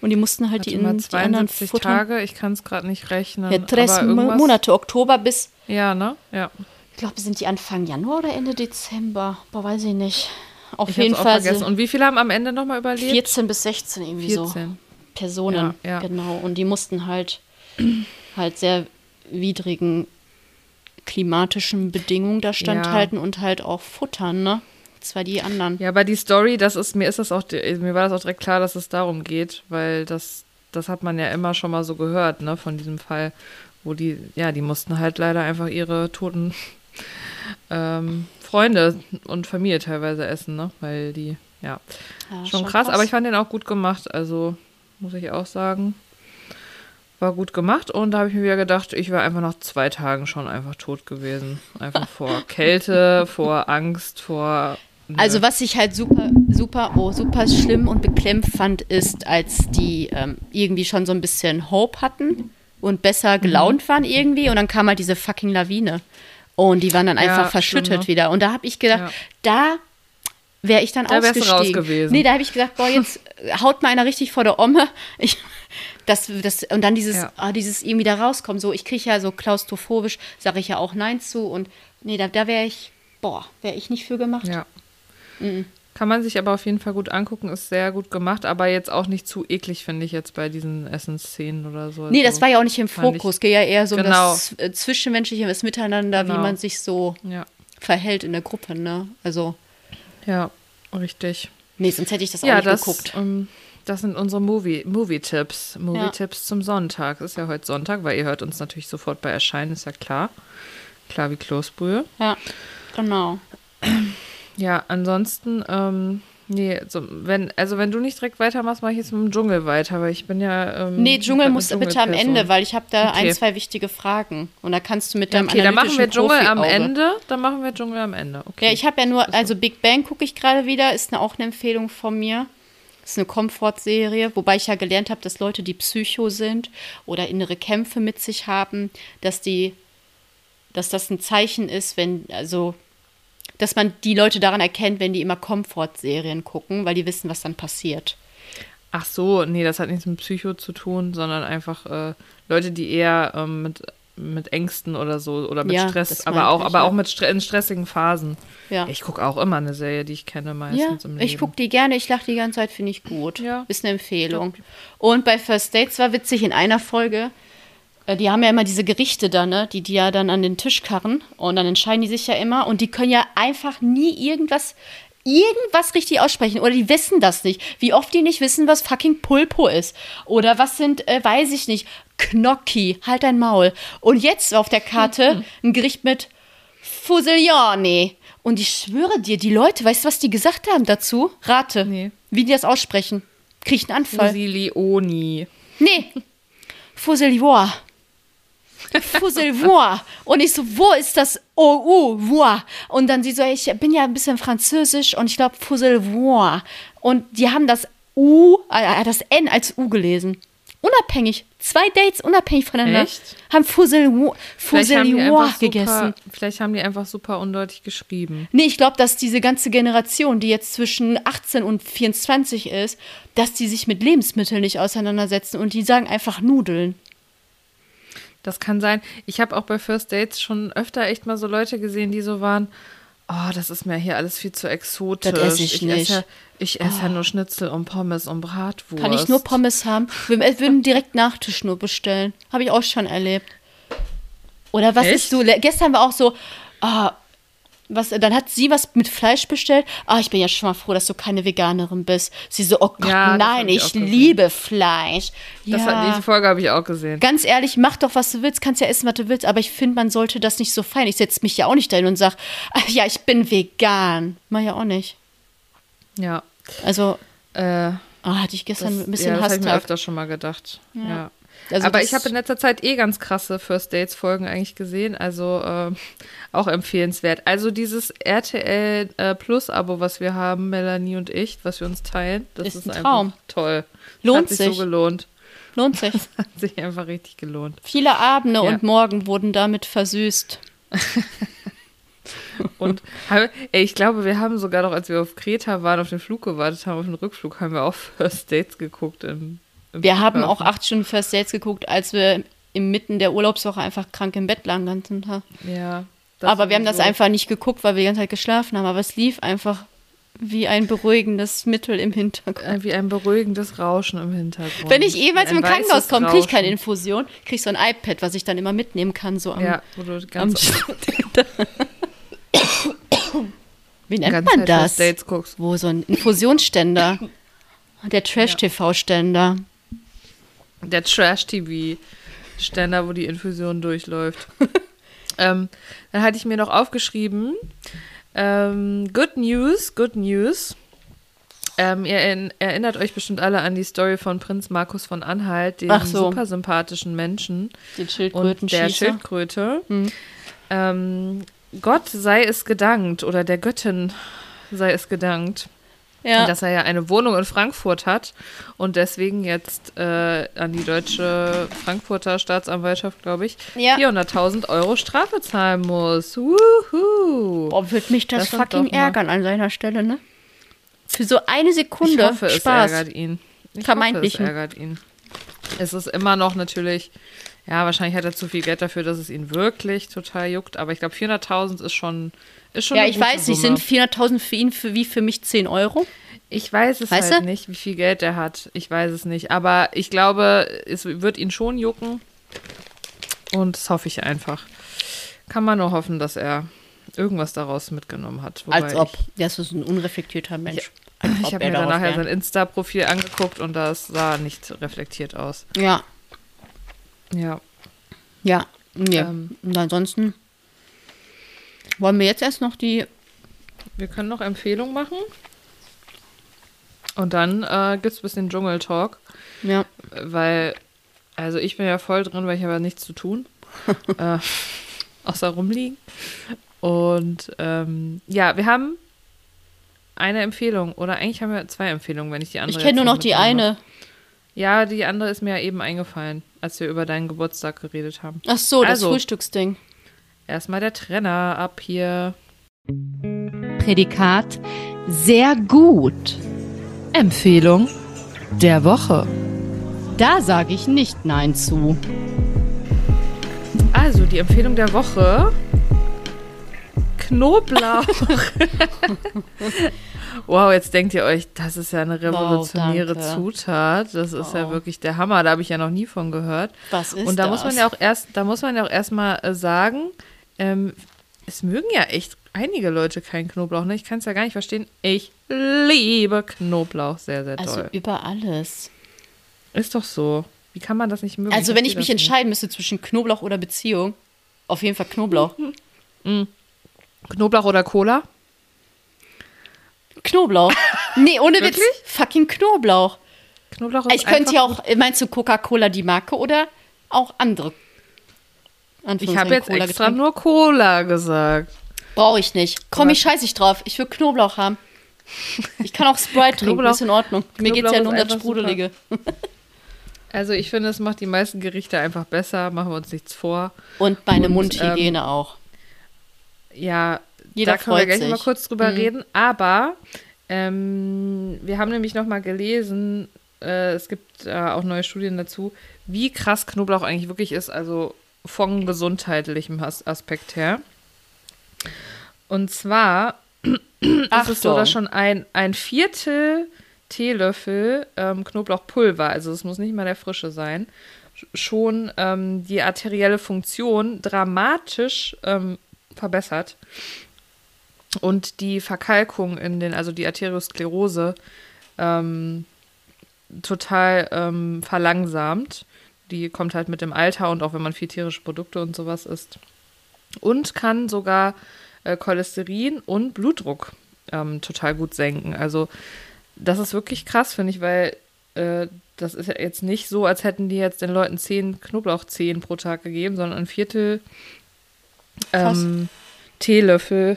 Und die mussten halt die, Warte mal, in, die anderen 72 futtern. Tage, ich kann es gerade nicht rechnen. Ja, irgendwas- Monate, Oktober bis, Ja, ne? Ja. ich glaube, sind die Anfang Januar oder Ende Dezember? Boah, weiß ich nicht. Auf Ich jeden Fall vergessen. so Und wie viele haben am Ende nochmal überlebt? 14 bis 16 irgendwie so. 14. Personen, Ja, ja. genau. Und die mussten halt [clears throat] halt sehr widrigen klimatischen Bedingungen da standhalten und halt auch futtern, ne? Das war die anderen. Ja, aber die Story, das ist, mir ist das auch, mir war das auch direkt klar, dass es darum geht, weil das, das hat man ja immer schon mal so gehört, ne, von diesem Fall, wo die, ja, die mussten halt leider einfach ihre toten [laughs] ähm, Freunde und Familie teilweise essen, ne, weil die, ja, Ja, schon, krass, aber ich fand den auch gut gemacht, also muss ich auch sagen. War gut gemacht und da habe ich mir wieder gedacht, ich wäre einfach nach zwei Tagen schon einfach tot gewesen. Einfach [laughs] vor Kälte, vor Angst, vor. Nö. Also was ich halt super super, oh, super schlimm und beklemmt fand, ist, als die ähm, irgendwie schon so ein bisschen Hope hatten und besser Mhm. gelaunt waren irgendwie und dann kam halt diese fucking Lawine. Und die waren dann Ja, einfach verschüttet schlimm, ne? wieder. Und da habe ich gedacht, Ja. da wäre ich dann Da ausgestiegen. raus gewesen. Nee, da habe ich gesagt, boah, jetzt haut mal einer richtig vor der Omme. [laughs] Ich, das, das, und dann dieses, Ja. ah, dieses irgendwie da rauskommen. So, ich kriege ja so klaustrophobisch, sage ich ja auch Nein zu. Und nee, da, da wäre ich, boah, wäre ich nicht für gemacht. Ja. Kann man sich aber auf jeden Fall gut angucken, ist sehr gut gemacht, aber jetzt auch nicht zu eklig, finde ich jetzt bei diesen Essensszenen oder so. Nee, das Also, war ja auch nicht im Fokus. Geht ja eher so um Genau. das äh, Zwischenmenschliche, das Miteinander, wie Genau. man sich so Ja, verhält in der Gruppe, ne? Also, ja, richtig. nee, sonst hätte ich das auch Ja, nicht das, geguckt. ähm, das sind unsere Movie- Movie-Tipps. Movie-Tipps zum Sonntag. Ist ja heute Sonntag, weil ihr hört uns natürlich sofort bei Erscheinen, ist ja klar. Klar wie Kloßbrühe. Ja, genau. Ja, ansonsten, ähm, nee, so, wenn, also wenn du nicht direkt weitermachst, mache ich jetzt mit dem Dschungel weiter, weil ich bin ja. Ähm, Nee, Dschungel eine muss bitte am. Ende, weil ich habe da Okay. ein, zwei wichtige Fragen. Und da kannst du mit Ja, deinem okay, dann machen wir Dschungel am Ende. Dann machen wir Dschungel am Ende. Okay. Ja, ich habe ja nur, also Big Bang gucke ich gerade wieder, ist eine, auch eine Empfehlung von mir. Ist eine Komfortserie, wobei ich ja gelernt habe, dass Leute, die Psycho sind oder innere Kämpfe mit sich haben, dass die, dass das ein Zeichen ist, wenn, also, dass man die Leute daran erkennt, wenn die immer Komfortserien gucken, weil die wissen, was dann passiert. Ach so, nee, das hat nichts mit Psycho zu tun, sondern einfach äh, Leute, die eher ähm, mit, mit Ängsten oder so oder mit Ja, Stress, aber auch, ich, aber ja. auch mit Stre in stressigen Phasen. Ja. Ich gucke auch immer eine Serie, die ich kenne Ja, meistens im Leben. ich gucke die gerne, ich lache die ganze Zeit, finde ich gut. Ja. Ist eine Empfehlung. Und bei First Dates war witzig in einer Folge, die haben ja immer diese Gerichte da, ne, die die ja dann an den Tisch karren und dann entscheiden die sich ja immer und die können ja einfach nie irgendwas irgendwas richtig aussprechen oder die wissen das nicht. Wie oft die nicht wissen, was fucking Pulpo ist oder was sind, äh, weiß ich nicht, Gnocchi, halt dein Maul. Und jetzt auf der Karte ein Gericht mit Fusiglione. Und ich schwöre dir, die Leute, weißt du, was die gesagt haben dazu? Rate, Nee. wie die das aussprechen. Krieg ich einen Anfall. Fusilioni. Nee. Fusilvoire. Fusilvoire. Und ich so, wo ist das OU? Voire. Und dann sie so, ich bin ja ein bisschen französisch und ich glaube Fusilvoire. Und die haben das U, äh, das N als U gelesen. Unabhängig. Zwei Dates unabhängig voneinander. Echt? Haben Fusilvoire einfach gegessen. super, vielleicht haben die einfach super undeutlich geschrieben. Nee, ich glaube, dass diese ganze Generation, die jetzt zwischen 18 und 24 ist, dass die sich mit Lebensmitteln nicht auseinandersetzen und die sagen einfach Nudeln. Das kann sein. Ich habe auch bei First Dates schon öfter echt mal so Leute gesehen, die so waren, oh, das ist mir hier alles viel zu exotisch. Das esse ich nicht. Esse, ich esse ja nur Schnitzel und Pommes und Bratwurst. Kann ich nur Pommes haben? Wir [laughs] würden direkt Nachtisch nur bestellen. Habe ich auch schon erlebt. Oder was Echt? ist so? Gestern war auch so, ah, was, dann hat sie was mit Fleisch bestellt. Ah, ich bin ja schon mal froh, dass du keine Veganerin bist. Sie so, oh Gott, Ja, nein, ich ich liebe Fleisch. Das ja. hat, diese Folge habe ich auch gesehen. Ganz ehrlich, mach doch, was du willst, kannst ja essen, was du willst, aber ich finde, man sollte das nicht so feiern. Ich setze mich ja auch nicht dahin und sage, ja, ich bin vegan. Mach ja auch nicht. Ja. Also, Äh, ah, hatte ich gestern das, ein bisschen ja, das habe ich mir öfter schon mal gedacht. Ja. Also Aber das- ich habe in letzter Zeit eh ganz krasse First Dates Folgen eigentlich gesehen, also äh, auch empfehlenswert. Also dieses RTL äh, Plus Abo, was wir haben, Melanie und ich, was wir uns teilen, das Ist ist, ein einfach Traum. toll. Lohnt hat sich, so gelohnt. Lohnt sich. [laughs] Hat sich einfach richtig gelohnt. Viele Abende Ja. und Morgen wurden damit versüßt. [laughs] Und ey, ich glaube, wir haben sogar noch, als wir auf Kreta waren, auf den Flug gewartet haben, auf den Rückflug, haben wir auch [laughs] First Dates geguckt. Im Wir haben auch acht Stunden First Dates geguckt, als wir inmitten der Urlaubswoche einfach krank im Bett lagen. den ganzen Tag. Ja. das Aber wir haben das sowieso. einfach nicht geguckt, weil wir die ganze Zeit geschlafen haben. Aber es lief einfach wie ein beruhigendes Mittel im Hintergrund. Äh, Wie ein beruhigendes Rauschen im Hintergrund. Wenn ich jemals Ein im Krankenhaus komme, kriege ich keine. Infusion, kriege ich so ein iPad, was ich dann immer mitnehmen kann, so am, Ja, wo du am ganz, [laughs] Wie nennt ganz man das? Wo so ein Infusionsständer. Der Trash-TV-Ständer. Der Trash-TV-Ständer, wo die Infusion durchläuft. [laughs] ähm, dann hatte ich mir noch aufgeschrieben, ähm, Good News, Good News. Ähm, ihr erinn- erinnert euch bestimmt alle an die Story von Prinz Markus von Anhalt, dem so. super sympathischen Menschen Den und der. Schildkröte. Ähm, Gott sei es gedankt oder der Göttin sei es gedankt, Ja. dass er ja eine Wohnung in Frankfurt hat und deswegen jetzt äh, an die deutsche Frankfurter Staatsanwaltschaft, glaube ich, Ja. 400.000 Euro Strafe zahlen muss. Wuhu. Boah, wird mich das, Das fucking ärgern an seiner Stelle, ne? Für so eine Sekunde Ich hoffe, es Spaß. ärgert ihn. Ich Vermeintlichen. Hoffe, es ärgert ihn. Es ist immer noch natürlich, ja, wahrscheinlich hat er zu viel Geld dafür, dass es ihn wirklich total juckt, aber ich glaube 400.000 ist schon, ist schon ja, ich weiß nicht, sind 400.000 für ihn für, wie für mich 10 Euro? Ich weiß es Weißt halt du? nicht, wie viel Geld er hat. Ich weiß es nicht. Aber ich glaube, es wird ihn schon jucken. Und das hoffe ich einfach. Kann man nur hoffen, dass er irgendwas daraus mitgenommen hat. Wobei Als ob. Das ist ein unreflektierter Mensch. [laughs] Als Ich, habe mir dann nachher sein Insta-Profil angeguckt und das sah nicht reflektiert aus. Ja, Ja. ja. Nee. Ähm. Und ansonsten wollen wir jetzt erst noch die. Wir können noch Empfehlungen machen. Und dann äh, gibt es ein bisschen Dschungel-Talk. Ja. Weil, also ich bin ja voll drin, weil ich habe ja nichts zu tun. [laughs] äh, außer rumliegen. Und ähm, ja, wir haben eine Empfehlung. Oder eigentlich haben wir zwei Empfehlungen, wenn ich die andere. Ich kenne nur noch die eine. Ja, die andere ist mir ja eben eingefallen, als wir über deinen Geburtstag geredet haben. Ach so, das Also. Frühstücksding. Erstmal der Trenner ab hier. Prädikat sehr gut. Empfehlung der Woche. Da sage ich nicht Nein zu. Also, die Empfehlung der Woche. Knoblauch. [laughs] wow, jetzt denkt ihr euch, das ist ja eine revolutionäre danke. Zutat. Das ist ja Wow. wirklich der Hammer. Da habe ich ja noch nie von gehört. Was ist Und da das? muss man ja auch erst, da muss man ja auch erstmal äh, sagen, ähm, es mögen ja echt einige Leute keinen Knoblauch. Ne? Ich kann es ja gar nicht verstehen. Ich liebe Knoblauch sehr, sehr Also doll. über alles. Ist doch so. Wie kann man das nicht mögen? Also wenn ich mich entscheiden müsste zwischen Knoblauch oder Beziehung, auf jeden Fall Knoblauch. [laughs] Knoblauch oder Cola? Knoblauch. Nee, ohne Witz. Fucking Knoblauch. Knoblauch ist Ich könnte ja auch, meinst du Coca-Cola die Marke oder auch andere? Ich habe jetzt extra nur Cola gesagt. Brauche ich nicht. Komm, ich scheiß ich drauf. Ich will Knoblauch haben. Ich kann auch Sprite [laughs] trinken, Knoblauch- ist in Ordnung. Mir geht's Knoblauch ja nur um das Sprudelige. [laughs] Also ich finde, es macht die meisten Gerichte einfach besser. Machen wir uns nichts vor. Und meine Und, Mundhygiene auch. Ja, Jeder da können wir gleich sich. mal kurz drüber Mhm. reden. Aber ähm, wir haben nämlich noch mal gelesen, äh, es gibt äh, auch neue Studien dazu, wie krass Knoblauch eigentlich wirklich ist, also von gesundheitlichem As Aspekt her. Und zwar [clears throat] ist es so, dass schon ein, ein Viertel Teelöffel ähm, Knoblauchpulver, also es muss nicht mal der frische sein, sch- schon ähm, die arterielle Funktion dramatisch ähm, verbessert und die Verkalkung in den, also die Arteriosklerose ähm, total ähm, verlangsamt. Die kommt halt mit dem Alter und auch wenn man viel tierische Produkte und sowas isst. Und kann sogar äh, Cholesterin und Blutdruck ähm, total gut senken. Also das ist wirklich krass, finde ich, weil äh, das ist ja jetzt nicht so, als hätten die jetzt den Leuten zehn Knoblauchzehen pro Tag gegeben, sondern ein Viertel ähm, Teelöffel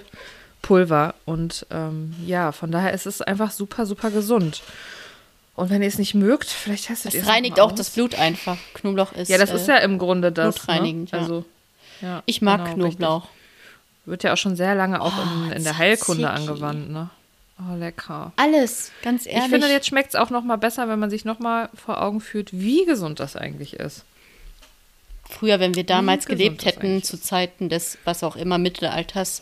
Pulver. Und ähm, ja, von daher ist es einfach super, super gesund. Und wenn ihr es nicht mögt, vielleicht testet ihr Es es reinigt auch aus. das Blut einfach. Knoblauch ist. Ja, das äh, ist ja im Grunde das. blutreinigend, ne? ja. Also, ja, Ich mag genau, Knoblauch. richtig. Wird ja auch schon sehr lange auch in, in der Heilkunde angewandt, ne? Oh, lecker. Alles, ganz ehrlich. Ich finde, jetzt schmeckt es auch noch mal besser, wenn man sich noch mal vor Augen führt, wie gesund das eigentlich ist. Früher, wenn wir damals gelebt hätten, zu Zeiten des, was auch immer, Mittelalters,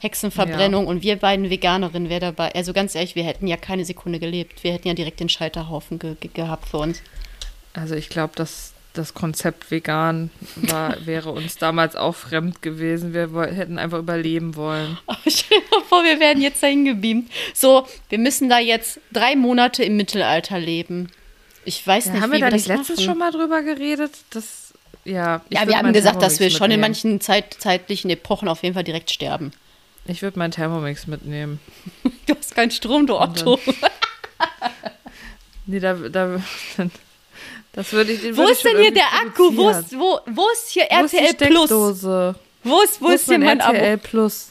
Hexenverbrennung und wir beiden Veganerinnen wäre dabei. Also ganz ehrlich, wir hätten ja keine Sekunde gelebt. Wir hätten ja direkt den Scheiterhaufen ge ge gehabt für uns. Also ich glaube, dass das Konzept vegan war, [laughs] wäre uns damals auch fremd gewesen. Wir hätten einfach überleben wollen. [laughs] Aber stell dir vor, wir werden jetzt dahin gebeamt. So, wir müssen da jetzt drei Monate im Mittelalter leben. Ich weiß Ja, nicht, haben wie wir da nicht das letztens schon mal drüber geredet? Das, ja, ich Ja, wir haben gesagt, dass wir schon in manchen Zeit, zeitlichen Epochen auf jeden Fall direkt sterben. Ich würde meinen Thermomix mitnehmen. [laughs] Du hast keinen Strom, du Otto. [laughs] Nee, da, da, das würde ich. den Wo würde ist denn hier der Akku? Wo ist, wo, wo ist hier Wo ist RTL Plus? Wo ist, wo ist hier mein Abo? RTL Plus?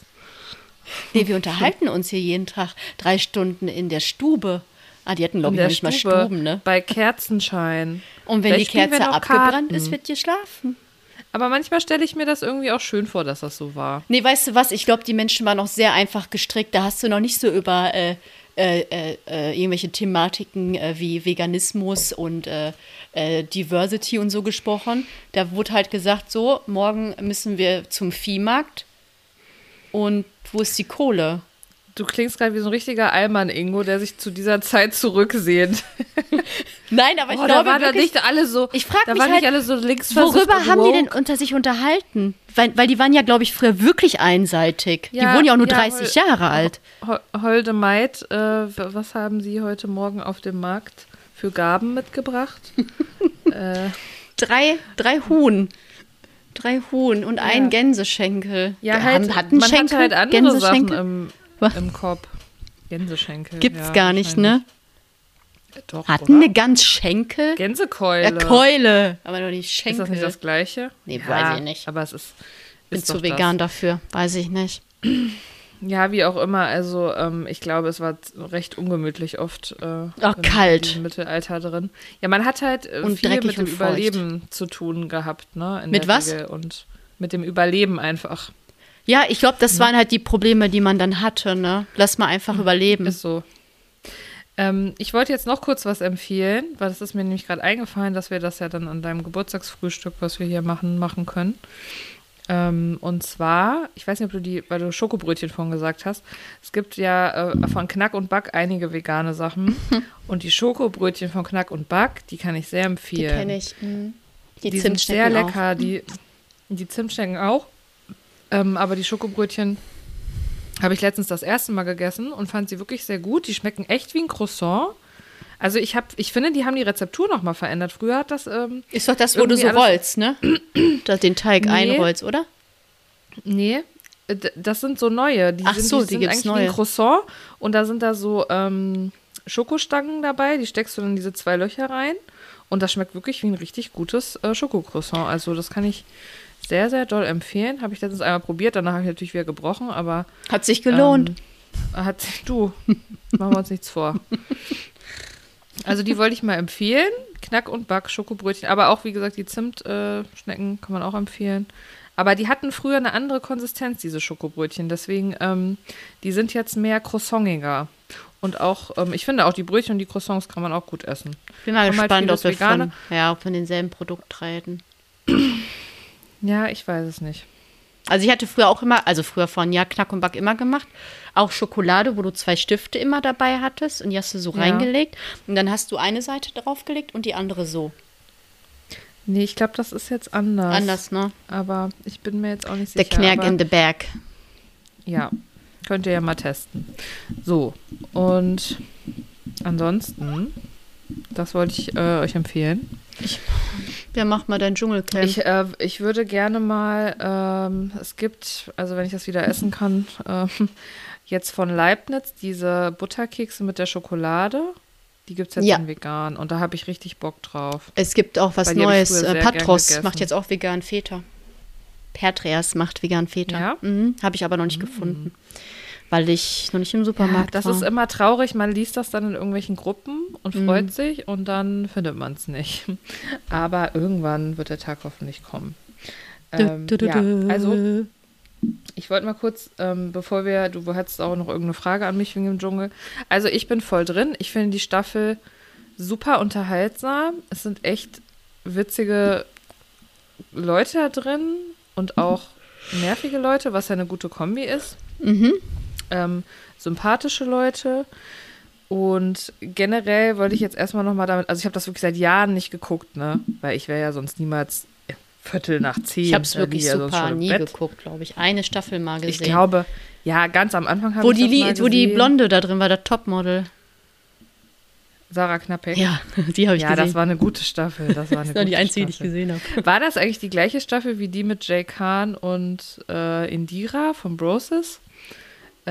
Nee, wir unterhalten uns hier jeden Tag drei Stunden in der Stube. Ah, die hatten, glaube ich, nicht Stube, mal Stuben, ne? bei Kerzenschein. Und wenn Vielleicht die Kerze abgebrannt Karten. ist, wird ihr schlafen. Aber manchmal stelle ich mir das irgendwie auch schön vor, dass das so war. Nee, weißt du was? Ich glaube, die Menschen waren noch sehr einfach gestrickt. Da hast du noch nicht so über äh, äh, äh, äh, irgendwelche Thematiken äh, wie Veganismus und äh, Diversity und so gesprochen. Da wurde halt gesagt, so, morgen müssen wir zum Viehmarkt. Und wo ist die Kohle? Du klingst gerade wie so ein richtiger Allmann-Ingo, der sich zu dieser Zeit zurücksehnt. [laughs] Nein, aber ich Oh, da glaube waren da wirklich, nicht alle so. Ich frag da mich waren halt, nicht alle so links worüber haben die denn unter sich unterhalten? Weil, weil die waren ja, glaube ich, früher wirklich einseitig. die Ja, wurden ja auch nur ja, 30 weil- Jahre alt. Ho- Holde Maid, äh, was haben Sie heute Morgen auf dem Markt für Gaben mitgebracht? [laughs] äh, Drei, drei Huhn. Drei Huhn und ein Gänseschenkel. ja, halt, hatten man Schenkel, hat halt andere Sachen im, Was? im Kopf. Gänseschenkel. Gibt's ja, gar nicht, ne? Doch, Hatten oder? eine ganz Schenkel? Gänsekeule. Ja, Keule. Aber nur die Ist Schenkel. das nicht das Gleiche? Nee, weiß ich nicht. Aber es ist. bin ist zu doch vegan dafür. Weiß ich nicht. Das. [clears throat] Ja, wie auch immer. Also, ähm, ich glaube, es war recht ungemütlich oft. Äh, Ach, im- kalt. Im Mittelalter drin. Ja, man hat halt äh, Und viel mit dem. Überleben zu tun gehabt, ne? Mit was? Regel. Und mit dem Überleben einfach. Ja, ich glaube, das waren halt die Probleme, die man dann hatte, ne? Lass mal einfach überleben. Ist so. Ähm, ich wollte jetzt noch kurz was empfehlen, weil es ist mir nämlich gerade eingefallen, dass wir das ja dann an deinem Geburtstagsfrühstück, was wir hier machen, machen können. Ähm, und zwar, ich weiß nicht, ob du die, weil du Schokobrötchen vorhin gesagt hast, es gibt ja äh, von Knack und Back einige vegane Sachen. [laughs] und die Schokobrötchen von Knack und Back, die kann ich sehr die empfehlen. kenne ich. mhm. Die, Die sind sehr lecker, die, die Zimtschnecken auch. Ähm, aber die Schokobrötchen habe ich letztens das erste Mal gegessen und fand sie wirklich sehr gut. Die schmecken echt wie ein Croissant. Also ich habe, ich finde, die haben die Rezeptur noch mal verändert. Früher hat das, ähm, Ist doch das, wo du so rollst, ne? [clears throat] Den Teig Nee. einrollst, oder? nee, äh, das sind so neue. Die Ach sind, so, die die sind gibt's neue. ein Croissant und da sind da so ähm, Schokostangen dabei. Die steckst du dann in diese zwei Löcher rein und das schmeckt wirklich wie ein richtig gutes äh, Schokocroissant. Also das kann ich sehr, sehr doll empfehlen. Habe ich letztens einmal probiert, danach habe ich natürlich wieder gebrochen, aber Hat sich gelohnt. Ähm, hat du, machen wir uns nichts vor. [laughs] Also die wollte ich mal empfehlen. Knack und Back, Schokobrötchen. Aber auch, wie gesagt, die Zimtschnecken äh, kann man auch empfehlen. Aber die hatten früher eine andere Konsistenz, diese Schokobrötchen. Deswegen, ähm, die sind jetzt mehr croissantiger. Und auch, ähm, ich finde auch die Brötchen und die Croissants kann man auch gut essen. Bin mal gespannt, ob wir von, ja, von denselben Produkt reden. Ja, ich weiß es nicht. Also ich hatte früher auch immer, also früher von ja Knack und Back immer gemacht, auch Schokolade, wo du zwei Stifte immer dabei hattest und die hast du so Ja. reingelegt und dann hast du eine Seite draufgelegt und die andere so. Nee, ich glaube, das ist jetzt anders. Anders, ne? Aber ich bin mir jetzt auch nicht Der sicher. Knack aber- in the Bag. Ja, könnt ihr ja mal testen. So, und ansonsten, das wollte ich äh, euch empfehlen. Wer macht mal dein Dschungelcamp? Ich, äh, ich würde gerne mal, ähm, es gibt, also wenn ich das wieder essen kann, ähm, [laughs] jetzt von Leibniz diese Butterkekse mit der Schokolade. Die gibt es jetzt Ja. in vegan und da habe ich richtig Bock drauf. es gibt auch was ich Neues. Äh, Patros macht jetzt auch vegan Feta. Pertreas macht vegan Feta. Ja? Mhm, Habe ich aber noch nicht gefunden, weil ich noch nicht im Ja, Supermarkt das war. ist immer traurig, man liest das dann in irgendwelchen Gruppen und Mhm. freut sich und dann findet man es nicht. [laughs] Aber irgendwann wird der Tag hoffentlich kommen. Ähm, Du, du, du, ja, also ich wollte mal kurz, ähm, bevor wir, du hattest auch noch irgendeine Frage an mich wegen dem Dschungel. Also ich bin voll drin. Ich finde die Staffel super unterhaltsam. Es sind echt witzige Leute da drin und auch nervige Leute, was ja eine gute Kombi ist. Mhm. Ähm, sympathische Leute. Und generell wollte ich jetzt erstmal nochmal damit, also ich habe das wirklich seit Jahren nicht geguckt, ne? Weil ich wäre ja sonst niemals Viertel nach zehn. Ich habe es wirklich ja super nie Bett. geguckt, glaube ich. Eine Staffel mal gesehen. Ich glaube, ja, ganz am Anfang habe wo ich die, das mal wo die gesehen. Blonde da drin war, der Topmodel. Sarah Knappek. Ja, [laughs] die habe ich ja, gesehen. das war eine gute Staffel. Das war [laughs] eine Das war die gute einzige, die ich gesehen habe. War das eigentlich die gleiche Staffel wie die mit Jay Khan und äh, Indira von Broses?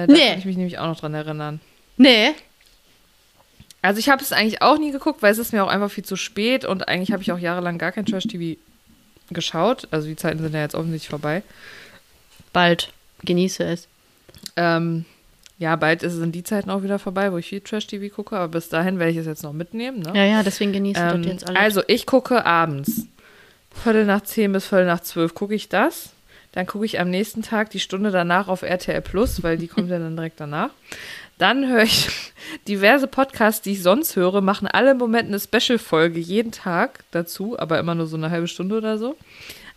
Äh, da Nee. kann ich mich nämlich auch noch dran erinnern. Nee, Also ich habe es eigentlich auch nie geguckt, weil es ist mir auch einfach viel zu spät und eigentlich habe ich auch jahrelang gar kein Trash-TV geschaut. Also die Zeiten sind ja jetzt offensichtlich vorbei. bald. Genieße es. Ähm, ja, bald ist- sind die Zeiten auch wieder vorbei, wo ich viel Trash-TV gucke, aber bis dahin werde ich es jetzt noch mitnehmen. Ne? Ja, ja, deswegen genießen Ähm, das jetzt alle. also, ich gucke abends. Viertel nach zehn bis Viertel nach zwölf gucke ich das. Dann gucke ich am nächsten Tag die Stunde danach auf RTL Plus, weil die kommt ja dann direkt danach. Dann höre ich [laughs] diverse Podcasts, die ich sonst höre, machen alle im Moment eine Special-Folge jeden Tag dazu, aber immer nur so eine halbe Stunde oder so.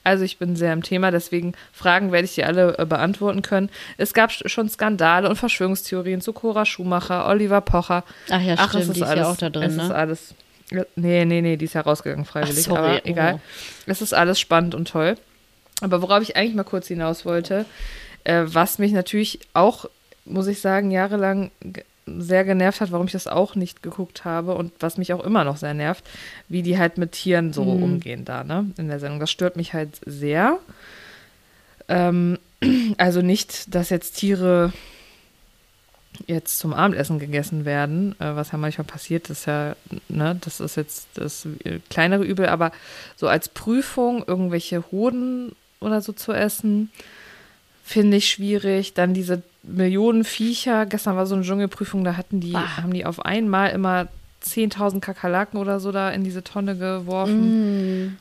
Also ich bin sehr im Thema, deswegen Fragen werde ich dir alle äh, beantworten können. Es gab sch- schon Skandale und Verschwörungstheorien zu Cora Schumacher, Oliver Pocher. Ach ja, Ach, stimmt, ist die ist alles, ja auch da drin, es ist ne? alles. Nee, nee, nee, die ist ja rausgegangen freiwillig, Ach, sorry, aber egal. oh. Es ist alles spannend und toll. Aber worauf ich eigentlich mal kurz hinaus wollte, äh, was mich natürlich auch, muss ich sagen, jahrelang sehr genervt hat, warum ich das auch nicht geguckt habe und was mich auch immer noch sehr nervt, wie die halt mit Tieren so Mhm. umgehen da, ne, in der Sendung. Das stört mich halt sehr. Ähm, [clears throat] also nicht, dass jetzt Tiere jetzt zum Abendessen gegessen werden, äh, was ja manchmal passiert, ist ja, ne, das ist jetzt das äh, kleinere Übel, aber so als Prüfung irgendwelche Hoden oder so zu essen, finde ich schwierig. Dann diese Millionen Viecher, gestern war so eine Dschungelprüfung, da hatten die, Ah. haben die auf einmal immer 10.000 Kakerlaken oder so da in diese Tonne geworfen.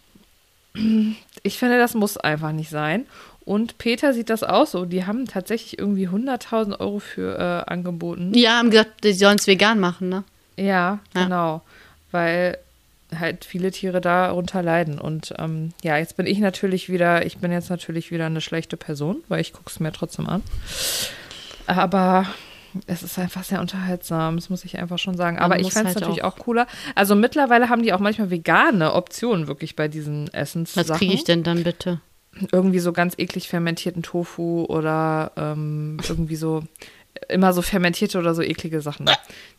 Mm. Ich finde, das muss einfach nicht sein. Und Peter sieht das auch so. Die haben tatsächlich irgendwie 100.000 Euro für äh, angeboten. Die haben gesagt, die sollen es vegan machen, ne? Ja, Ja. genau. Weil halt viele Tiere darunter leiden. Und ähm, ja, jetzt bin ich natürlich wieder, ich bin jetzt natürlich wieder eine schlechte Person, weil ich gucke es mir trotzdem an. Aber es ist einfach sehr unterhaltsam, das muss ich einfach schon sagen. Man Aber ich fände es halt natürlich auch. cooler. Also mittlerweile haben die auch manchmal vegane Optionen wirklich bei diesen Essenssachen. Was kriege ich denn dann bitte? irgendwie so ganz eklig fermentierten Tofu oder ähm, irgendwie so immer so fermentierte oder so eklige Sachen,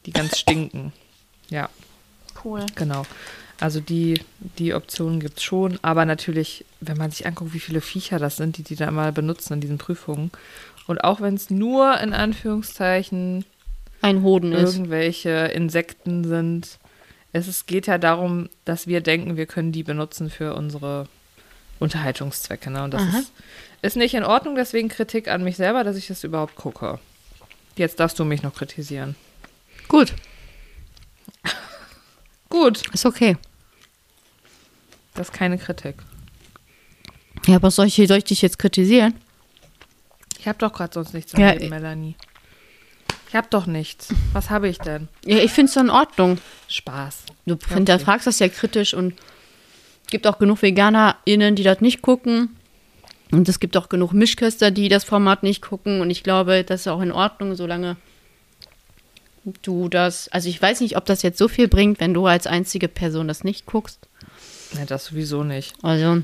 die ganz stinken. Ja, Cool. genau. Also die, die Optionen gibt es schon, aber natürlich, wenn man sich anguckt, wie viele Viecher das sind, die die da mal benutzen in diesen Prüfungen. Und auch wenn es nur in Anführungszeichen Ein Hoden ist. irgendwelche Insekten sind, es ist, geht ja darum, dass wir denken, wir können die benutzen für unsere Unterhaltungszwecke. Ne? Und das ist, ist nicht in Ordnung, deswegen Kritik an mich selber, dass ich das überhaupt gucke. Jetzt darfst du mich noch kritisieren. Gut, Gut, ist okay. Das ist keine Kritik. Ja, aber soll ich, soll ich dich jetzt kritisieren? Ich habe doch gerade sonst nichts Ja, im Leben, Melanie. Ich habe doch nichts. Was habe ich denn? Ja, ich finde es in Ordnung. Spaß. Du okay. hinterfragst das ja kritisch und es gibt auch genug VeganerInnen, die das nicht gucken. Und es gibt auch genug Mischköster, die das Format nicht gucken. Und ich glaube, das ist auch in Ordnung, solange du das. Also ich weiß nicht, ob das jetzt so viel bringt, wenn du als einzige Person das nicht guckst. Nee, das sowieso nicht. Also,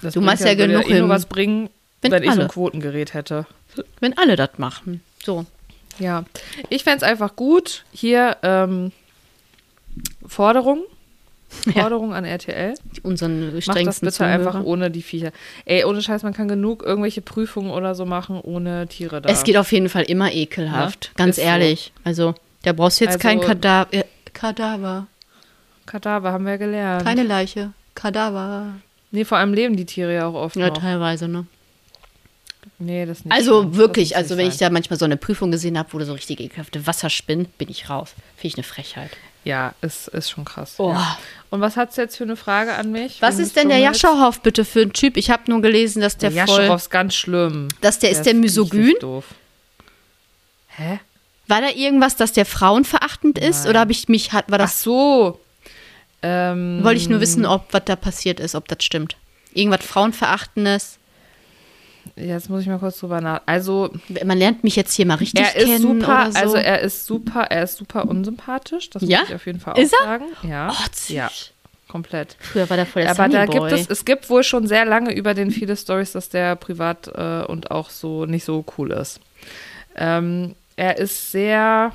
Das Du machst ja genug eh nur was bringen, Wenn wenn, ich so ein Quotengerät hätte. wenn alle das machen. So. Ja, ich fände es einfach gut. Hier ähm, Forderung. [laughs] Ja. Forderung an RTL. Unseren Macht das strengsten bitte einfach Zuhörer. ohne die Viecher. Ey, ohne Scheiß, man kann genug irgendwelche Prüfungen oder so machen ohne Tiere da. Es geht auf jeden Fall immer ekelhaft. Ja, ganz ist so. ehrlich. Also, da brauchst du jetzt Also- kein Kadaver. Äh, Kadaver. Kadaver haben wir gelernt. Keine Leiche. Kadaver. nee, vor allem leben die Tiere ja auch oft Ja, noch. teilweise, ne? Nee, das nicht. Also Das wirklich, also wenn ich sein. da manchmal so eine Prüfung gesehen habe, wo du so richtig ekelhafte Wasser spinnt, bin ich raus. Finde ich eine Frechheit. Ja, ist, ist schon krass. Oh. Ja. Und was hat's jetzt für eine Frage an mich? Was ist denn der Dschungels? Jaschow bitte für ein Typ? Ich habe nur gelesen, dass der, Der voll, ist ganz schlimm. dass der, ist der misogyn. doof. Hä? War da irgendwas, dass der frauenverachtend ist? Nein. Oder habe ich mich, hat, war Ach das, so. Ähm, wollte ich nur wissen, ob was da passiert ist, ob das stimmt. Irgendwas Frauenverachtendes. Jetzt muss ich mal kurz drüber nach. Also, Man lernt mich jetzt hier mal richtig er ist kennen super, so. also er ist super, er ist super unsympathisch. Das Ja? muss ich auf jeden Fall auch Ist er? sagen. Ja. oh, ja, komplett. Früher war der voll der Aber da gibt es, es gibt wohl schon sehr lange über den viele Stories, dass der privat äh, und auch so nicht so cool ist. Ähm, er ist sehr,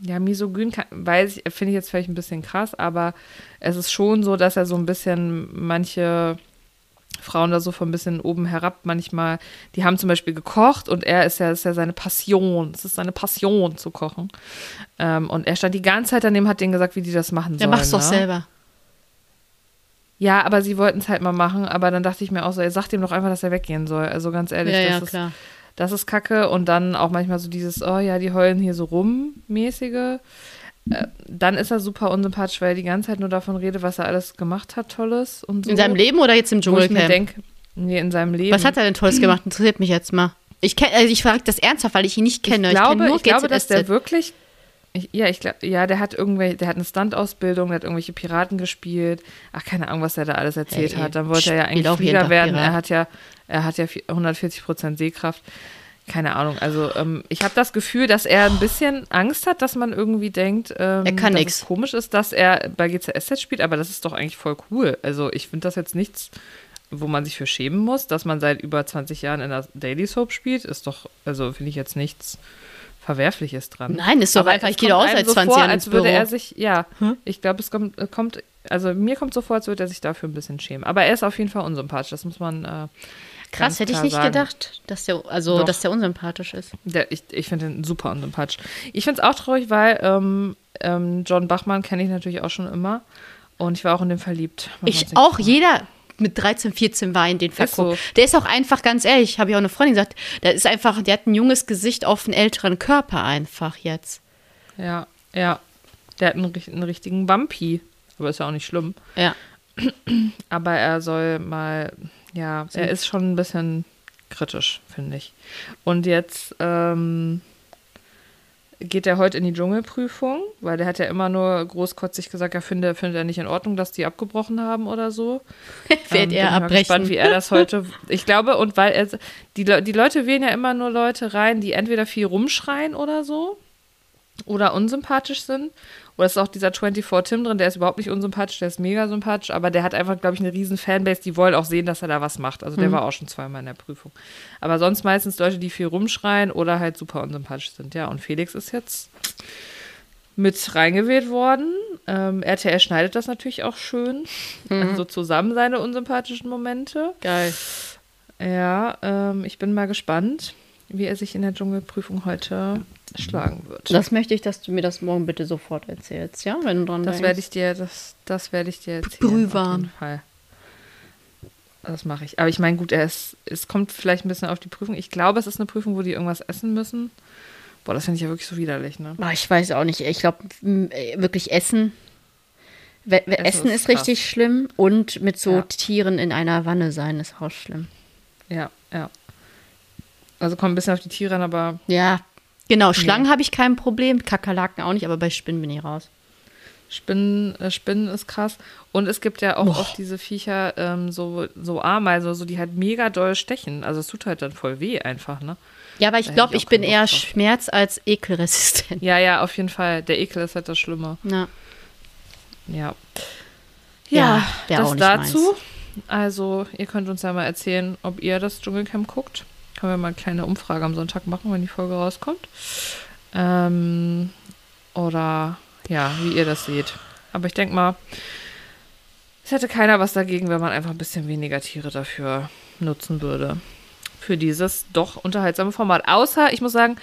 ja, misogyn, kann- weiß ich, finde ich jetzt vielleicht ein bisschen krass, aber es ist schon so, dass er so ein bisschen manche Frauen da so von ein bisschen oben herab manchmal, die haben zum Beispiel gekocht und er ist ja, ist ja seine Passion, es ist seine Passion zu kochen. Ähm, und er stand die ganze Zeit daneben, hat denen gesagt, wie die das machen sollen. macht's doch ne? selber. Ja, aber sie wollten es halt mal machen, aber dann dachte ich mir auch so, ey, sagt ihm doch einfach, dass er weggehen soll. Also ganz ehrlich, Ja, das, ja, ist, klar. Das ist kacke. Und dann auch manchmal so dieses, oh ja, die heulen hier so rum, mäßige. Äh, dann ist er super unsympathisch, weil er die ganze Zeit nur davon redet, was er alles gemacht hat, Tolles und so. In seinem Leben oder jetzt im Wo ich mir Dschungelcamp? denke, nee, in seinem Leben. Was hat er denn Tolles gemacht? Interessiert mich jetzt mal. Ich, kenn, also ich frage das ernsthaft, weil ich ihn nicht kenne. Ich glaube, kenn nur ich glaube dass der wirklich. Ich, ja, ich glaube, ja, der hat irgendwelche, der hat eine Stunt-Ausbildung, der hat irgendwelche Piraten gespielt. Ach, keine Ahnung, was er da alles erzählt Hey, hat. Dann wollte er ja eigentlich Flieger werden. Pirat. Er hat ja, er hat ja 140 Prozent Sehkraft. Keine Ahnung. Also ähm, ich habe das Gefühl, dass er ein bisschen Angst hat, dass man irgendwie denkt, ähm, Er kann dass nix. es komisch ist, dass er bei GCSZ spielt, aber das ist doch eigentlich voll cool. Also ich finde das jetzt nichts, wo man sich für schämen muss, dass man seit über 20 Jahren in der Daily Soap spielt, ist doch, also finde ich jetzt nichts Verwerfliches dran. Nein, ist doch einfach, ich gehe auch seit so 20 vor, Jahren als würde Büro. er sich, ja, ich glaube, es kommt, äh, kommt, also mir kommt so vor, als würde er sich dafür ein bisschen schämen. Aber er ist auf jeden Fall unsympathisch, das muss man äh, Krass, hätte ich nicht sagen. gedacht, dass der, also, Doch. dass der unsympathisch ist. Der, ich ich finde ihn super unsympathisch. Ich finde es auch traurig, weil ähm, ähm, John Bachmann kenne ich natürlich auch schon immer und ich war auch in den verliebt. Man Ich auch, sagen. jeder mit 13, 14 war in den verguckt. so. Der ist auch einfach, ganz ehrlich, habe ich auch eine Freundin gesagt, der ist einfach, der hat ein junges Gesicht auf einen älteren Körper einfach jetzt. Ja, ja. Der hat einen, einen richtigen Wampi, aber ist ja auch nicht schlimm. Ja. Aber er soll mal, ja, er ist schon ein bisschen kritisch, finde ich. Und jetzt ähm, geht er heute in die Dschungelprüfung, weil der hat ja immer nur großkotzig gesagt, er finde, findet er nicht in Ordnung, dass die abgebrochen haben oder so. [laughs] Wird Ähm, er bin ich abbrechen. gespannt, wie er das heute. Ich glaube, und weil er, die, die Leute wählen ja immer nur Leute rein, die entweder viel rumschreien oder so oder unsympathisch sind. Oder ist auch dieser 24 Tim drin, der ist überhaupt nicht unsympathisch, der ist mega sympathisch, aber der hat einfach, glaube ich, eine riesen Fanbase, die wollen auch sehen, dass er da was macht. Also der war auch schon zweimal in der Prüfung. Aber sonst meistens Leute, die viel rumschreien oder halt super unsympathisch sind. Ja, und Felix ist jetzt mit reingewählt worden. Ähm, RTL schneidet das natürlich auch schön. Also zusammen seine unsympathischen Momente. Geil. Ja, ähm, ich bin mal gespannt, wie er sich in der Dschungelprüfung heute schlagen wird. Das möchte ich, dass du mir das morgen bitte sofort erzählst, ja? Wenn du dran Das denkst. werde ich dir, das, das werde ich dir erzählen. Brühwarm. Auf jeden Fall. Das mache ich. Aber ich meine, gut, er ist, es kommt vielleicht ein bisschen auf die Prüfung. Ich glaube, es ist eine Prüfung, wo die irgendwas essen müssen. Boah, das finde ich ja wirklich so widerlich, ne? Ah, ich weiß auch nicht. Ich glaube, wirklich Essen. We Essen Essen ist ist richtig schlimm und mit so Ja. Tieren in einer Wanne sein ist auch schlimm. Ja, ja. Also kommt ein bisschen auf die Tiere an, aber Ja, genau. Schlangen habe ich kein Problem, Kakerlaken auch nicht, aber bei Spinnen bin ich raus. Spinnen, äh, Spinnen ist krass. Und es gibt ja auch oft diese Viecher, ähm, so, so Ameisen, so, die halt mega doll stechen. Also es tut halt dann voll weh einfach, ne? Ja, aber ich glaube, ich ich bin eher schmerz- als ekelresistent. Ja, ja, auf jeden Fall. Der Ekel ist halt das Schlimme. Ja. Ja. Ja, wär das auch nicht dazu. Also, ihr könnt uns ja mal erzählen, ob ihr das Dschungelcamp guckt. Können wir mal eine kleine Umfrage am Sonntag machen, wenn die Folge rauskommt. Ähm, oder ja, wie ihr das seht. Aber ich denke mal, es hätte keiner was dagegen, wenn man einfach ein bisschen weniger Tiere dafür nutzen würde. Für dieses doch unterhaltsame Format. Außer, ich muss sagen,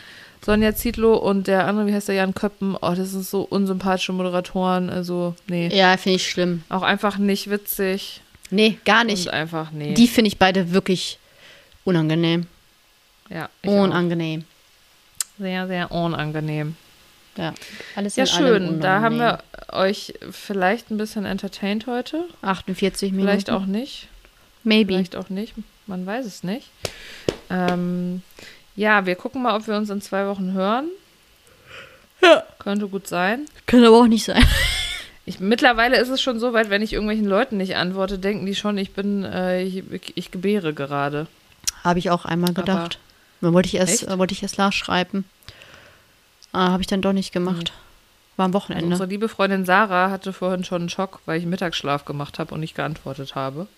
Sonja Zietlow und der andere, wie heißt der, Jan Köppen, oh, das sind so unsympathische Moderatoren. Also, nee. Ja, finde ich schlimm. Auch einfach nicht witzig. Nee, gar nicht. Und einfach, nee. Die finde ich beide wirklich unangenehm. Ja, ich auch. Unangenehm. Sehr, sehr unangenehm. Ja, alles Ja, schön. Da haben unangenehm. wir euch vielleicht ein bisschen entertained heute. 48 Minuten. Vielleicht auch nicht. Maybe. Vielleicht auch nicht. Man weiß es nicht. Ähm, ja, wir gucken mal, ob wir uns in zwei Wochen hören. Ja. Könnte gut sein. Kann aber auch nicht sein. [laughs] Ich, mittlerweile ist es schon so weit, wenn ich irgendwelchen Leuten nicht antworte, denken die schon, ich bin, äh, ich, ich gebäre gerade. Habe ich auch einmal gedacht. Dann wollte ich erst, Echt? äh, wollte ich erst Lars schreiben. Ah, habe ich dann doch nicht gemacht. War am Also Wochenende. unsere liebe Freundin Sarah hatte vorhin schon einen Schock, weil ich Mittagsschlaf gemacht habe und nicht geantwortet habe. [laughs]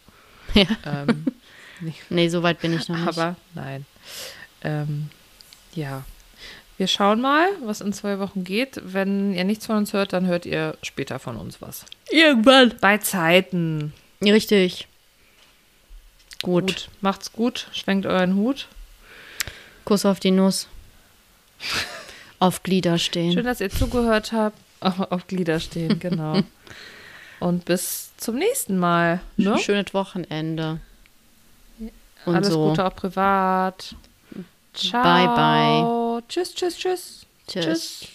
Ja. Ähm, [laughs] Nee, so weit bin ich noch nicht. aber nein. Ähm, ja. Wir schauen mal, was in zwei Wochen geht. Wenn ihr nichts von uns hört, dann hört ihr später von uns was. Irgendwann. Bei Zeiten. Richtig. Gut. Gut. Macht's gut. Schwenkt euren Hut. Kuss auf die Nuss. auf Glieder stehen. Schön, dass ihr zugehört habt. Auf, Glieder stehen, [laughs] genau. Und bis zum nächsten Mal. Ne? Ein schönes Wochenende. Und Alles so. Gute auch privat. Ciao. Bye, bye. Tschüss, tschüss, tschüss. Tschüss.